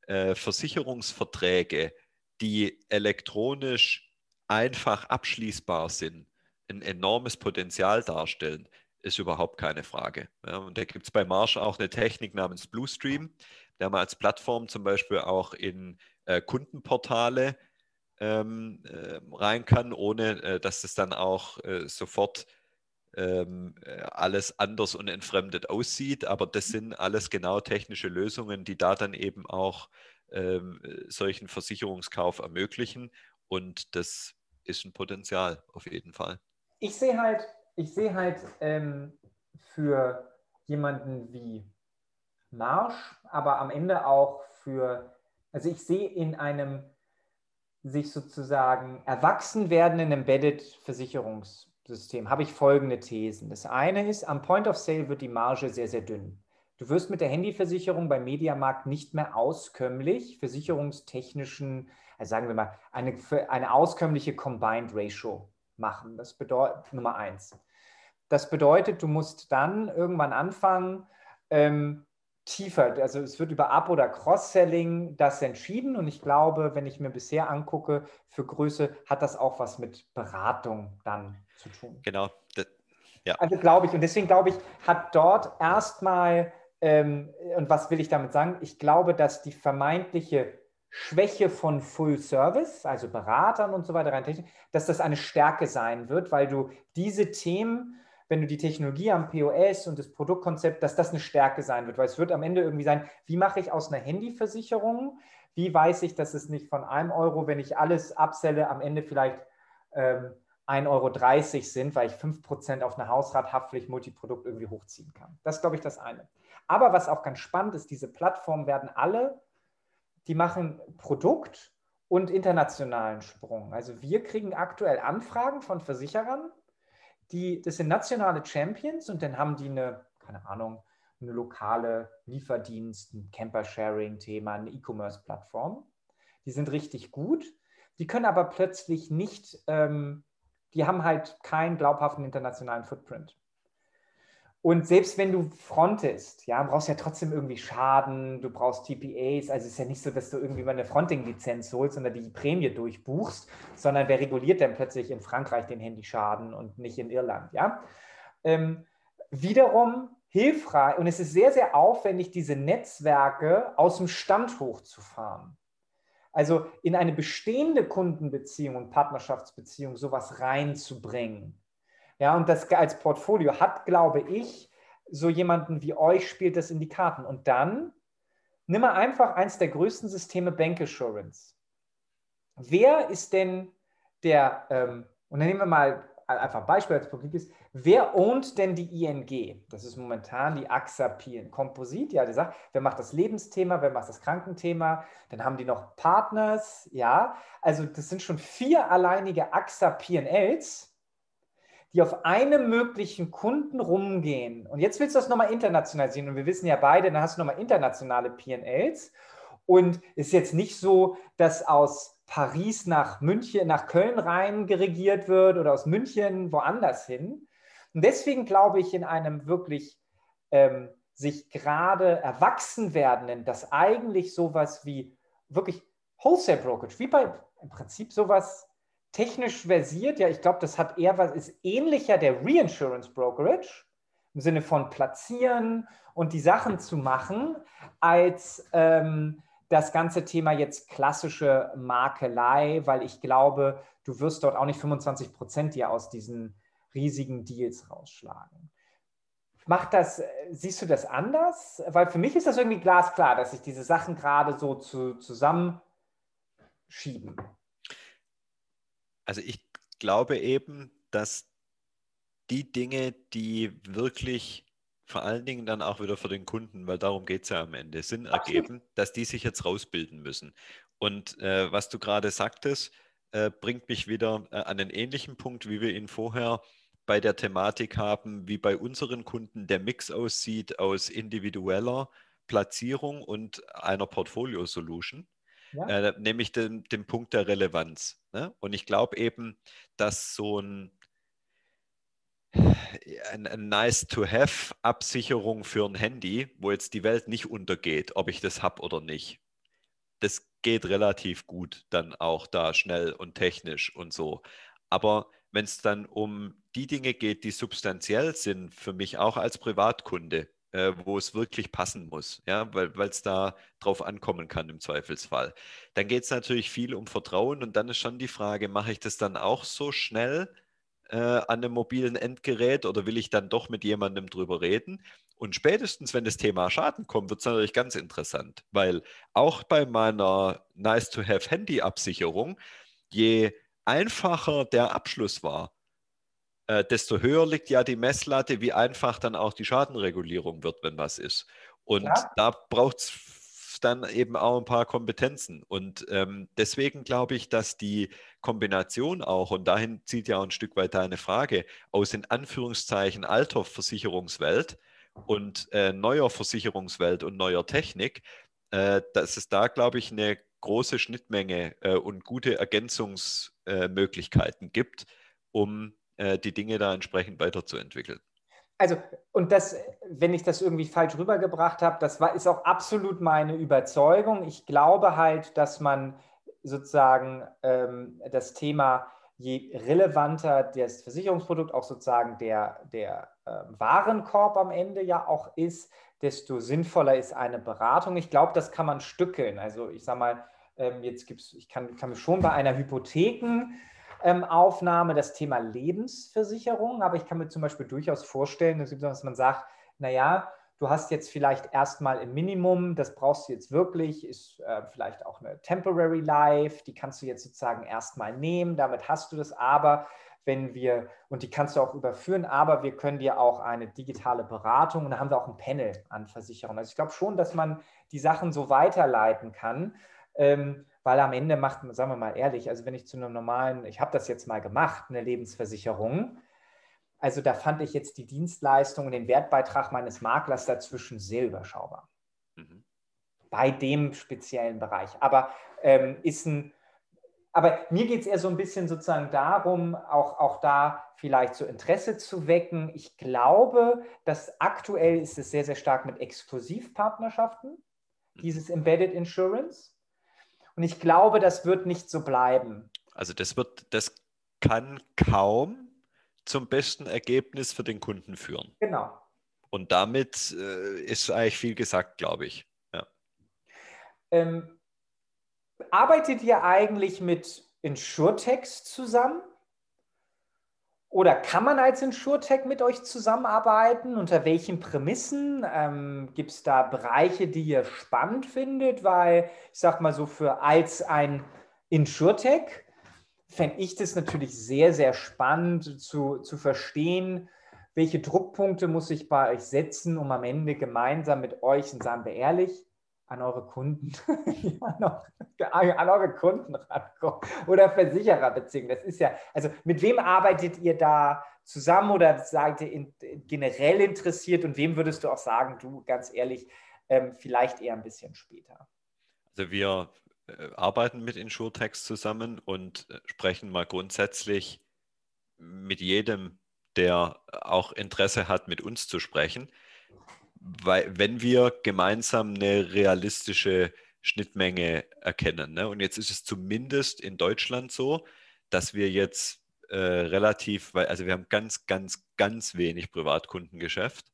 äh, Versicherungsverträge, die elektronisch einfach abschließbar sind, ein enormes Potenzial darstellen, ist überhaupt keine Frage. Ja, und da gibt es bei Marsh auch eine Technik namens Bluestream, der man als Plattform zum Beispiel auch in äh, Kundenportale ähm, äh, rein kann, ohne äh, dass es dann auch äh, sofort ähm, äh, alles anders und entfremdet aussieht. Aber das sind alles genau technische Lösungen, die da dann eben auch ähm, solchen Versicherungskauf ermöglichen. Und das ist ein Potenzial auf jeden Fall. Ich sehe halt, ich sehe halt ähm, für jemanden wie Marsch, aber am Ende auch für, also ich sehe in einem sich sozusagen erwachsen werdenden Embedded Versicherungssystem, habe ich folgende Thesen. Das eine ist, am Point of Sale wird die Marge sehr, sehr dünn. Du wirst mit der Handyversicherung beim Mediamarkt nicht mehr auskömmlich versicherungstechnischen, also sagen wir mal, eine, eine auskömmliche Combined Ratio machen. Das bedeutet Nummer eins. Das bedeutet, du musst dann irgendwann anfangen, ähm, tiefer, also es wird über Up- oder Cross-Selling das entschieden und ich glaube, wenn ich mir bisher angucke, für Größe hat das auch was mit Beratung dann zu tun. Genau. Ja. Also glaube ich, und deswegen glaube ich, hat dort erstmal, ähm, und was will ich damit sagen? Ich glaube, dass die vermeintliche Schwäche von Full Service, also Beratern und so weiter, rein technisch, dass das eine Stärke sein wird, weil du diese Themen wenn du die Technologie am POS und das Produktkonzept, dass das eine Stärke sein wird, weil es wird am Ende irgendwie sein, wie mache ich aus einer Handyversicherung, wie weiß ich, dass es nicht von einem Euro, wenn ich alles abselle, am Ende vielleicht ähm, 1,30 Euro sind, weil ich 5% auf eine Hausrathaftpflicht Multiprodukt irgendwie hochziehen kann. Das ist, glaube ich, das eine. Aber was auch ganz spannend ist, diese Plattformen werden alle, die machen Produkt und internationalen Sprung. Also wir kriegen aktuell Anfragen von Versicherern, die, das sind nationale Champions und dann haben die eine, keine Ahnung, eine lokale Lieferdienst, ein Camper-Sharing-Thema, eine E-Commerce-Plattform. Die sind richtig gut. Die können aber plötzlich nicht, ähm, die haben halt keinen glaubhaften internationalen Footprint. Und selbst wenn du frontest, ja, brauchst ja trotzdem irgendwie Schaden, du brauchst TPAs. Also es ist ja nicht so, dass du irgendwie mal eine Fronting-Lizenz holst und die Prämie durchbuchst, sondern wer reguliert denn plötzlich in Frankreich den Handyschaden und nicht in Irland, ja? Ähm, wiederum hilfreich und es ist sehr, sehr aufwendig, diese Netzwerke aus dem Stand hochzufahren. Also in eine bestehende Kundenbeziehung und Partnerschaftsbeziehung sowas reinzubringen ja, und das als Portfolio hat, glaube ich, so jemanden wie euch spielt das in die Karten. Und dann nimm mal einfach eins der größten Systeme Bank Assurance. Wer ist denn der, ähm, und dann nehmen wir mal einfach ein Beispiel als Publik ist, wer ownt denn die ING? Das ist momentan die AXA PN Komposit, ja, die sagt, wer macht das Lebensthema, wer macht das Krankenthema, dann haben die noch Partners, ja, also das sind schon vier alleinige AXA PNLs, die auf einem möglichen Kunden rumgehen. Und jetzt willst du das nochmal internationalisieren. Und wir wissen ja beide, dann hast du nochmal internationale PNLs. Und ist jetzt nicht so, dass aus Paris nach München, nach Köln rein geregiert wird oder aus München woanders hin. Und deswegen glaube ich, in einem wirklich ähm, sich gerade erwachsen werdenden, dass eigentlich sowas wie wirklich Wholesale Brokerage, wie bei im Prinzip sowas technisch versiert, ja, ich glaube, das hat eher was, ist ähnlicher der Reinsurance Brokerage im Sinne von platzieren und die Sachen zu machen, als ähm, das ganze Thema jetzt klassische Makelei, weil ich glaube, du wirst dort auch nicht 25 Prozent dir aus diesen riesigen Deals rausschlagen. Macht das, siehst du das anders? Weil für mich ist das irgendwie glasklar, dass sich diese Sachen gerade so zu, zusammenschieben. Also ich glaube eben, dass die Dinge, die wirklich vor allen Dingen dann auch wieder für den Kunden, weil darum geht es ja am Ende, Sinn ergeben, dass die sich jetzt rausbilden müssen. Und äh, was du gerade sagtest, äh, bringt mich wieder äh, an einen ähnlichen Punkt, wie wir ihn vorher bei der Thematik haben, wie bei unseren Kunden der Mix aussieht aus individueller Platzierung und einer Portfolio-Solution ja? äh, nämlich den, den Punkt der Relevanz. Ne? Und ich glaube eben, dass so ein, ein, ein Nice-to-Have-Absicherung für ein Handy, wo jetzt die Welt nicht untergeht, ob ich das habe oder nicht, das geht relativ gut dann auch da schnell und technisch und so. Aber wenn es dann um die Dinge geht, die substanziell sind, für mich auch als Privatkunde, äh, wo es wirklich passen muss, ja, weil es da drauf ankommen kann im Zweifelsfall. Dann geht es natürlich viel um Vertrauen und dann ist schon die Frage, mache ich das dann auch so schnell äh, an einem mobilen Endgerät oder will ich dann doch mit jemandem drüber reden? Und spätestens, wenn das Thema Schaden kommt, wird es natürlich ganz interessant, weil auch bei meiner Nice-to-Have-Handy-Absicherung, je einfacher der Abschluss war, äh, desto höher liegt ja die Messlatte, wie einfach dann auch die Schadenregulierung wird, wenn was ist. Und ja. da braucht es dann eben auch ein paar Kompetenzen. Und ähm, deswegen glaube ich, dass die Kombination auch, und dahin zieht ja auch ein Stück weit deine Frage, aus in Anführungszeichen alter Versicherungswelt und äh, neuer Versicherungswelt und neuer Technik, äh, dass es da, glaube ich, eine große Schnittmenge äh, und gute Ergänzungsmöglichkeiten gibt, um äh, die Dinge da entsprechend weiterzuentwickeln also, und das, wenn ich das irgendwie falsch rübergebracht habe, das war, ist auch absolut meine Überzeugung. Ich glaube halt, dass man sozusagen ähm, das Thema, je relevanter das Versicherungsprodukt, auch sozusagen der, der äh, Warenkorb am Ende ja auch ist, desto sinnvoller ist eine Beratung. Ich glaube, das kann man stückeln. Also ich sage mal, ähm, jetzt gibt es, ich kann, kann mir schon bei einer Hypotheken Aufnahme das Thema Lebensversicherung, aber ich kann mir zum Beispiel durchaus vorstellen, dass man sagt, naja, du hast jetzt vielleicht erstmal im Minimum, das brauchst du jetzt wirklich, ist äh, vielleicht auch eine Temporary Life, die kannst du jetzt sozusagen erstmal nehmen, damit hast du das, aber wenn wir, und die kannst du auch überführen, aber wir können dir auch eine digitale Beratung und da haben wir auch ein Panel an Versicherungen. Also ich glaube schon, dass man die Sachen so weiterleiten kann. Ähm, weil am Ende macht, sagen wir mal ehrlich, also wenn ich zu einem normalen, ich habe das jetzt mal gemacht, eine Lebensversicherung, also da fand ich jetzt die Dienstleistung und den Wertbeitrag meines Maklers dazwischen sehr überschaubar. Mhm. Bei dem speziellen Bereich. Aber ähm, ist ein, aber mir geht es eher so ein bisschen sozusagen darum, auch, auch da vielleicht so Interesse zu wecken. Ich glaube, dass aktuell ist es sehr, sehr stark mit Exklusivpartnerschaften, mhm. dieses Embedded Insurance. Und ich glaube, das wird nicht so bleiben. Also das wird, das kann kaum zum besten Ergebnis für den Kunden führen. Genau. Und damit äh, ist eigentlich viel gesagt, glaube ich. Ja. Ähm, arbeitet ihr eigentlich mit Insurtechs zusammen? Oder kann man als InsurTech mit euch zusammenarbeiten? Unter welchen Prämissen? Ähm, Gibt es da Bereiche, die ihr spannend findet? Weil ich sage mal so, für als ein InsurTech fände ich das natürlich sehr, sehr spannend zu, zu verstehen, welche Druckpunkte muss ich bei euch setzen, um am Ende gemeinsam mit euch, und sagen wir ehrlich, an eure Kunden, an, eure Kunden rankommen oder Versichererbeziehungen. Das ist ja, also mit wem arbeitet ihr da zusammen oder seid ihr in, generell interessiert und wem würdest du auch sagen, du ganz ehrlich, ähm, vielleicht eher ein bisschen später? Also wir äh, arbeiten mit InsurTex zusammen und äh, sprechen mal grundsätzlich mit jedem, der auch Interesse hat, mit uns zu sprechen weil, wenn wir gemeinsam eine realistische Schnittmenge erkennen. Ne? Und jetzt ist es zumindest in Deutschland so, dass wir jetzt äh, relativ, weil, also wir haben ganz, ganz, ganz wenig Privatkundengeschäft.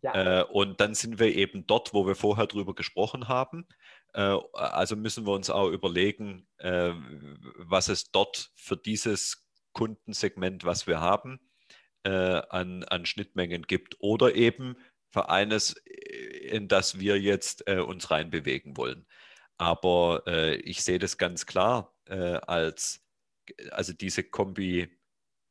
Ja. Äh, und dann sind wir eben dort, wo wir vorher drüber gesprochen haben. Äh, also müssen wir uns auch überlegen, äh, was es dort für dieses Kundensegment, was wir haben, äh, an, an Schnittmengen gibt. Oder eben für eines, äh, in das wir jetzt äh, uns reinbewegen wollen. Aber äh, ich sehe das ganz klar äh, als, also diese Kombi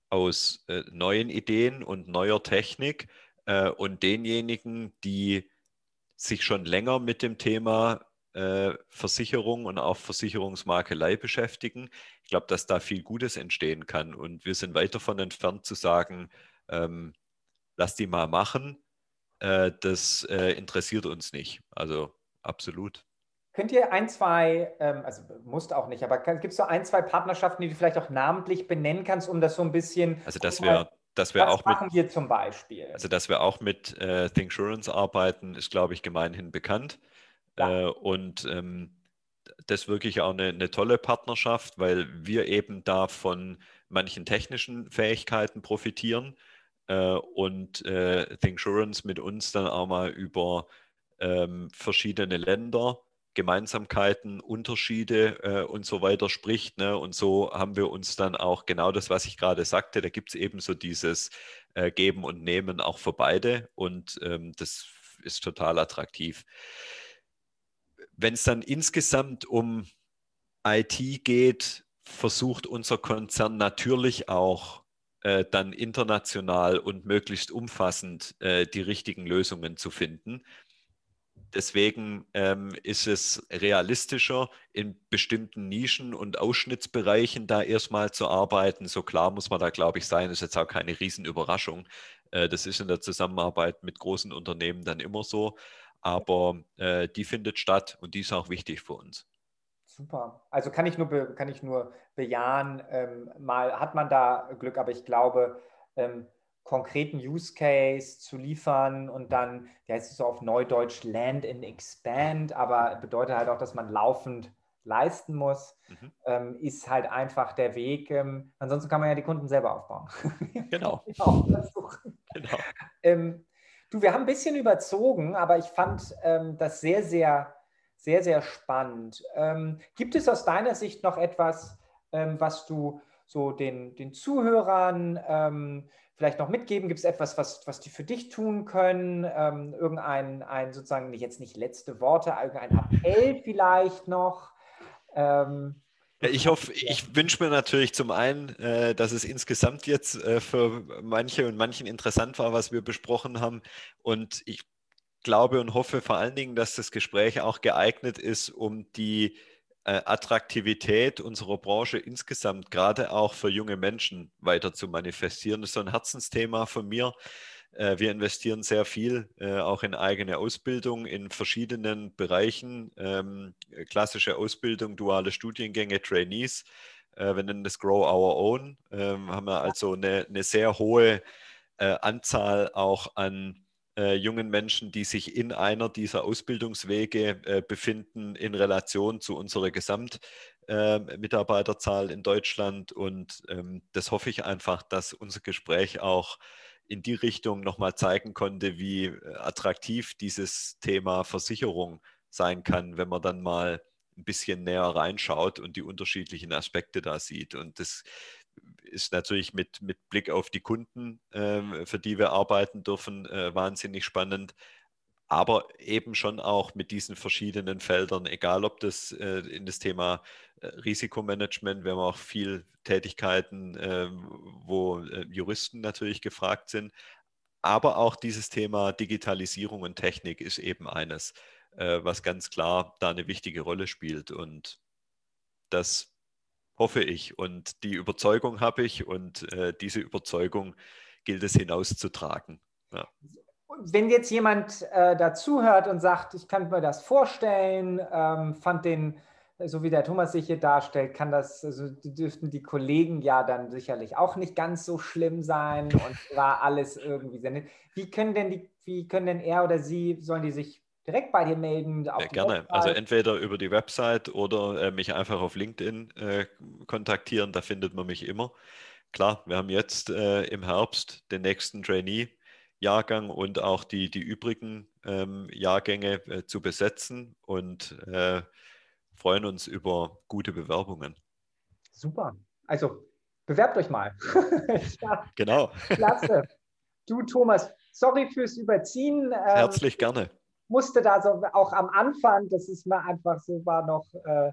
aus äh, neuen Ideen und neuer Technik äh, und denjenigen, die sich schon länger mit dem Thema Versicherung und auch Versicherungsmakelei beschäftigen. Ich glaube, dass da viel Gutes entstehen kann. Und wir sind weit davon entfernt zu sagen, ähm, lass die mal machen äh, das äh, interessiert uns nicht. Also absolut. Könnt ihr ein, zwei, ähm, also musst auch nicht, aber gibt es so ein, zwei Partnerschaften, die du vielleicht auch namentlich benennen kannst, um das so ein bisschen. Also, dass wir, dass wir auch machen mit, wir zum Beispiel? Also, dass wir auch mit äh, Thinksurance arbeiten, ist, glaube ich, gemeinhin bekannt. Ja. Äh, und ähm, das ist wirklich auch eine, eine, tolle Partnerschaft, weil wir eben da von manchen technischen Fähigkeiten profitieren äh, und äh, Thinksurance mit uns dann auch mal über ähm, verschiedene Länder, Gemeinsamkeiten, Unterschiede äh, und so weiter spricht. Ne? Und so haben wir uns dann auch genau das, was ich gerade sagte, da gibt es eben so dieses äh, geben und nehmen, auch für beide. Und ähm, das ist total attraktiv. Wenn es dann insgesamt um IT geht, versucht unser Konzern natürlich auch äh, dann international und möglichst umfassend äh, die richtigen Lösungen zu finden. Deswegen ähm, ist es realistischer, in bestimmten Nischen und Ausschnittsbereichen da erstmal zu arbeiten. So klar muss man da, glaube ich, sein. Das ist jetzt auch keine Riesenüberraschung. Äh, das ist in der Zusammenarbeit mit großen Unternehmen dann immer so. Aber äh, die findet statt und die ist auch wichtig für uns. Super. Also kann ich nur, kann ich nur bejahen. Ähm, mal hat man da Glück, aber ich glaube, ähm, konkreten Use Case zu liefern und dann, ja, es ist so auf Neudeutsch Land and Expand, aber bedeutet halt auch, dass man laufend leisten muss, mhm. ähm, ist halt einfach der Weg. Ähm, ansonsten kann man ja die Kunden selber aufbauen. Genau. genau. Ähm, du, wir haben ein bisschen überzogen, aber ich fand ähm, das sehr, sehr, sehr, sehr spannend. Ähm, gibt es aus deiner Sicht noch etwas, ähm, was du so den, den Zuhörern vielleicht noch mitgeben? Gibt es etwas, was, was die für dich tun können? Ähm, irgendein ein, sozusagen jetzt nicht letzte Worte, irgendein Appell vielleicht noch? Ähm, ja, ich hoffe, ich wünsche mir natürlich zum einen, äh, dass es insgesamt jetzt äh, für manche und manchen interessant war, was wir besprochen haben. Und ich glaube und hoffe vor allen Dingen, dass das Gespräch auch geeignet ist, um die äh, Attraktivität unserer Branche insgesamt, gerade auch für junge Menschen, weiter zu manifestieren. Das ist so ein Herzensthema von mir. Äh, wir investieren sehr viel äh, auch in eigene Ausbildung in verschiedenen Bereichen, ähm, klassische Ausbildung, duale Studiengänge, Trainees. Wir nennen das Grow Our Own. Ähm, haben wir also eine, eine sehr hohe Anzahl auch an äh, jungen Menschen, die sich in einer dieser Ausbildungswege äh, befinden, in Relation zu unserer Gesamtmitarbeiterzahl äh, in Deutschland. Und ähm, das hoffe ich einfach, dass unser Gespräch auch in die Richtung nochmal zeigen konnte, wie äh, attraktiv dieses Thema Versicherung sein kann, wenn man dann mal ein bisschen näher reinschaut und die unterschiedlichen Aspekte da sieht. Und das ist natürlich mit, mit Blick auf die Kunden, äh, für die wir arbeiten dürfen, äh, wahnsinnig spannend. Aber eben schon auch mit diesen verschiedenen Feldern, egal ob das äh, in das Thema äh, Risikomanagement, wir haben auch viel Tätigkeiten, ähm, wo äh, Juristen natürlich gefragt sind, aber auch dieses Thema Digitalisierung und Technik ist eben eines, äh, was ganz klar da eine wichtige Rolle spielt. Und das hoffe ich. Und die Überzeugung habe ich und äh, diese Überzeugung gilt es hinauszutragen. Ja. Wenn jetzt jemand äh, dazuhört und sagt, ich kann mir das vorstellen, ähm, fand den, so wie der Thomas sich hier darstellt, kann das, also dürften die Kollegen ja dann sicherlich auch nicht ganz so schlimm sein und war alles irgendwie. Wie können denn die, wie können denn er oder sie, sollen die sich direkt bei dir melden? Ja, gerne. Website. Also entweder über die Website oder äh, mich einfach auf LinkedIn äh, kontaktieren, da findet man mich immer. Klar, wir haben jetzt äh, im Herbst den nächsten Trainee-Jahrgang und auch die, die übrigen ähm, Jahrgänge äh, zu besetzen und äh, freuen uns über gute Bewerbungen. Super. Also bewerbt euch mal. genau. Klasse. Du, Thomas, sorry fürs Überziehen. Ähm, Herzlich gerne musste da so auch am Anfang, das ist mir einfach so, war noch, äh,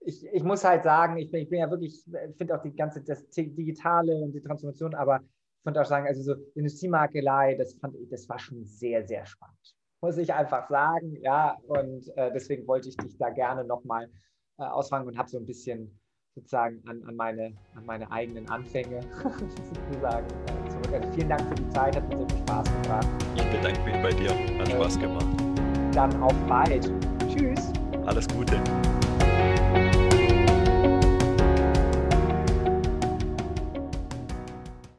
ich, ich muss halt sagen, ich bin, ich bin ja wirklich, ich finde auch die ganze das Digitale und die Transformation, aber ich würde auch sagen, also so Industriemarkelei, das fand ich, das war schon sehr, sehr spannend. Muss ich einfach sagen, ja, und äh, deswegen wollte ich dich da gerne nochmal äh, ausfangen und habe so ein bisschen sozusagen an, an, meine, an meine eigenen Anfänge sozusagen äh, zurück. Also vielen Dank für die Zeit, hat mir sehr viel Spaß gemacht. Ich bedanke mich bei dir, hat Spaß gemacht dann auf bald. Tschüss. Alles Gute.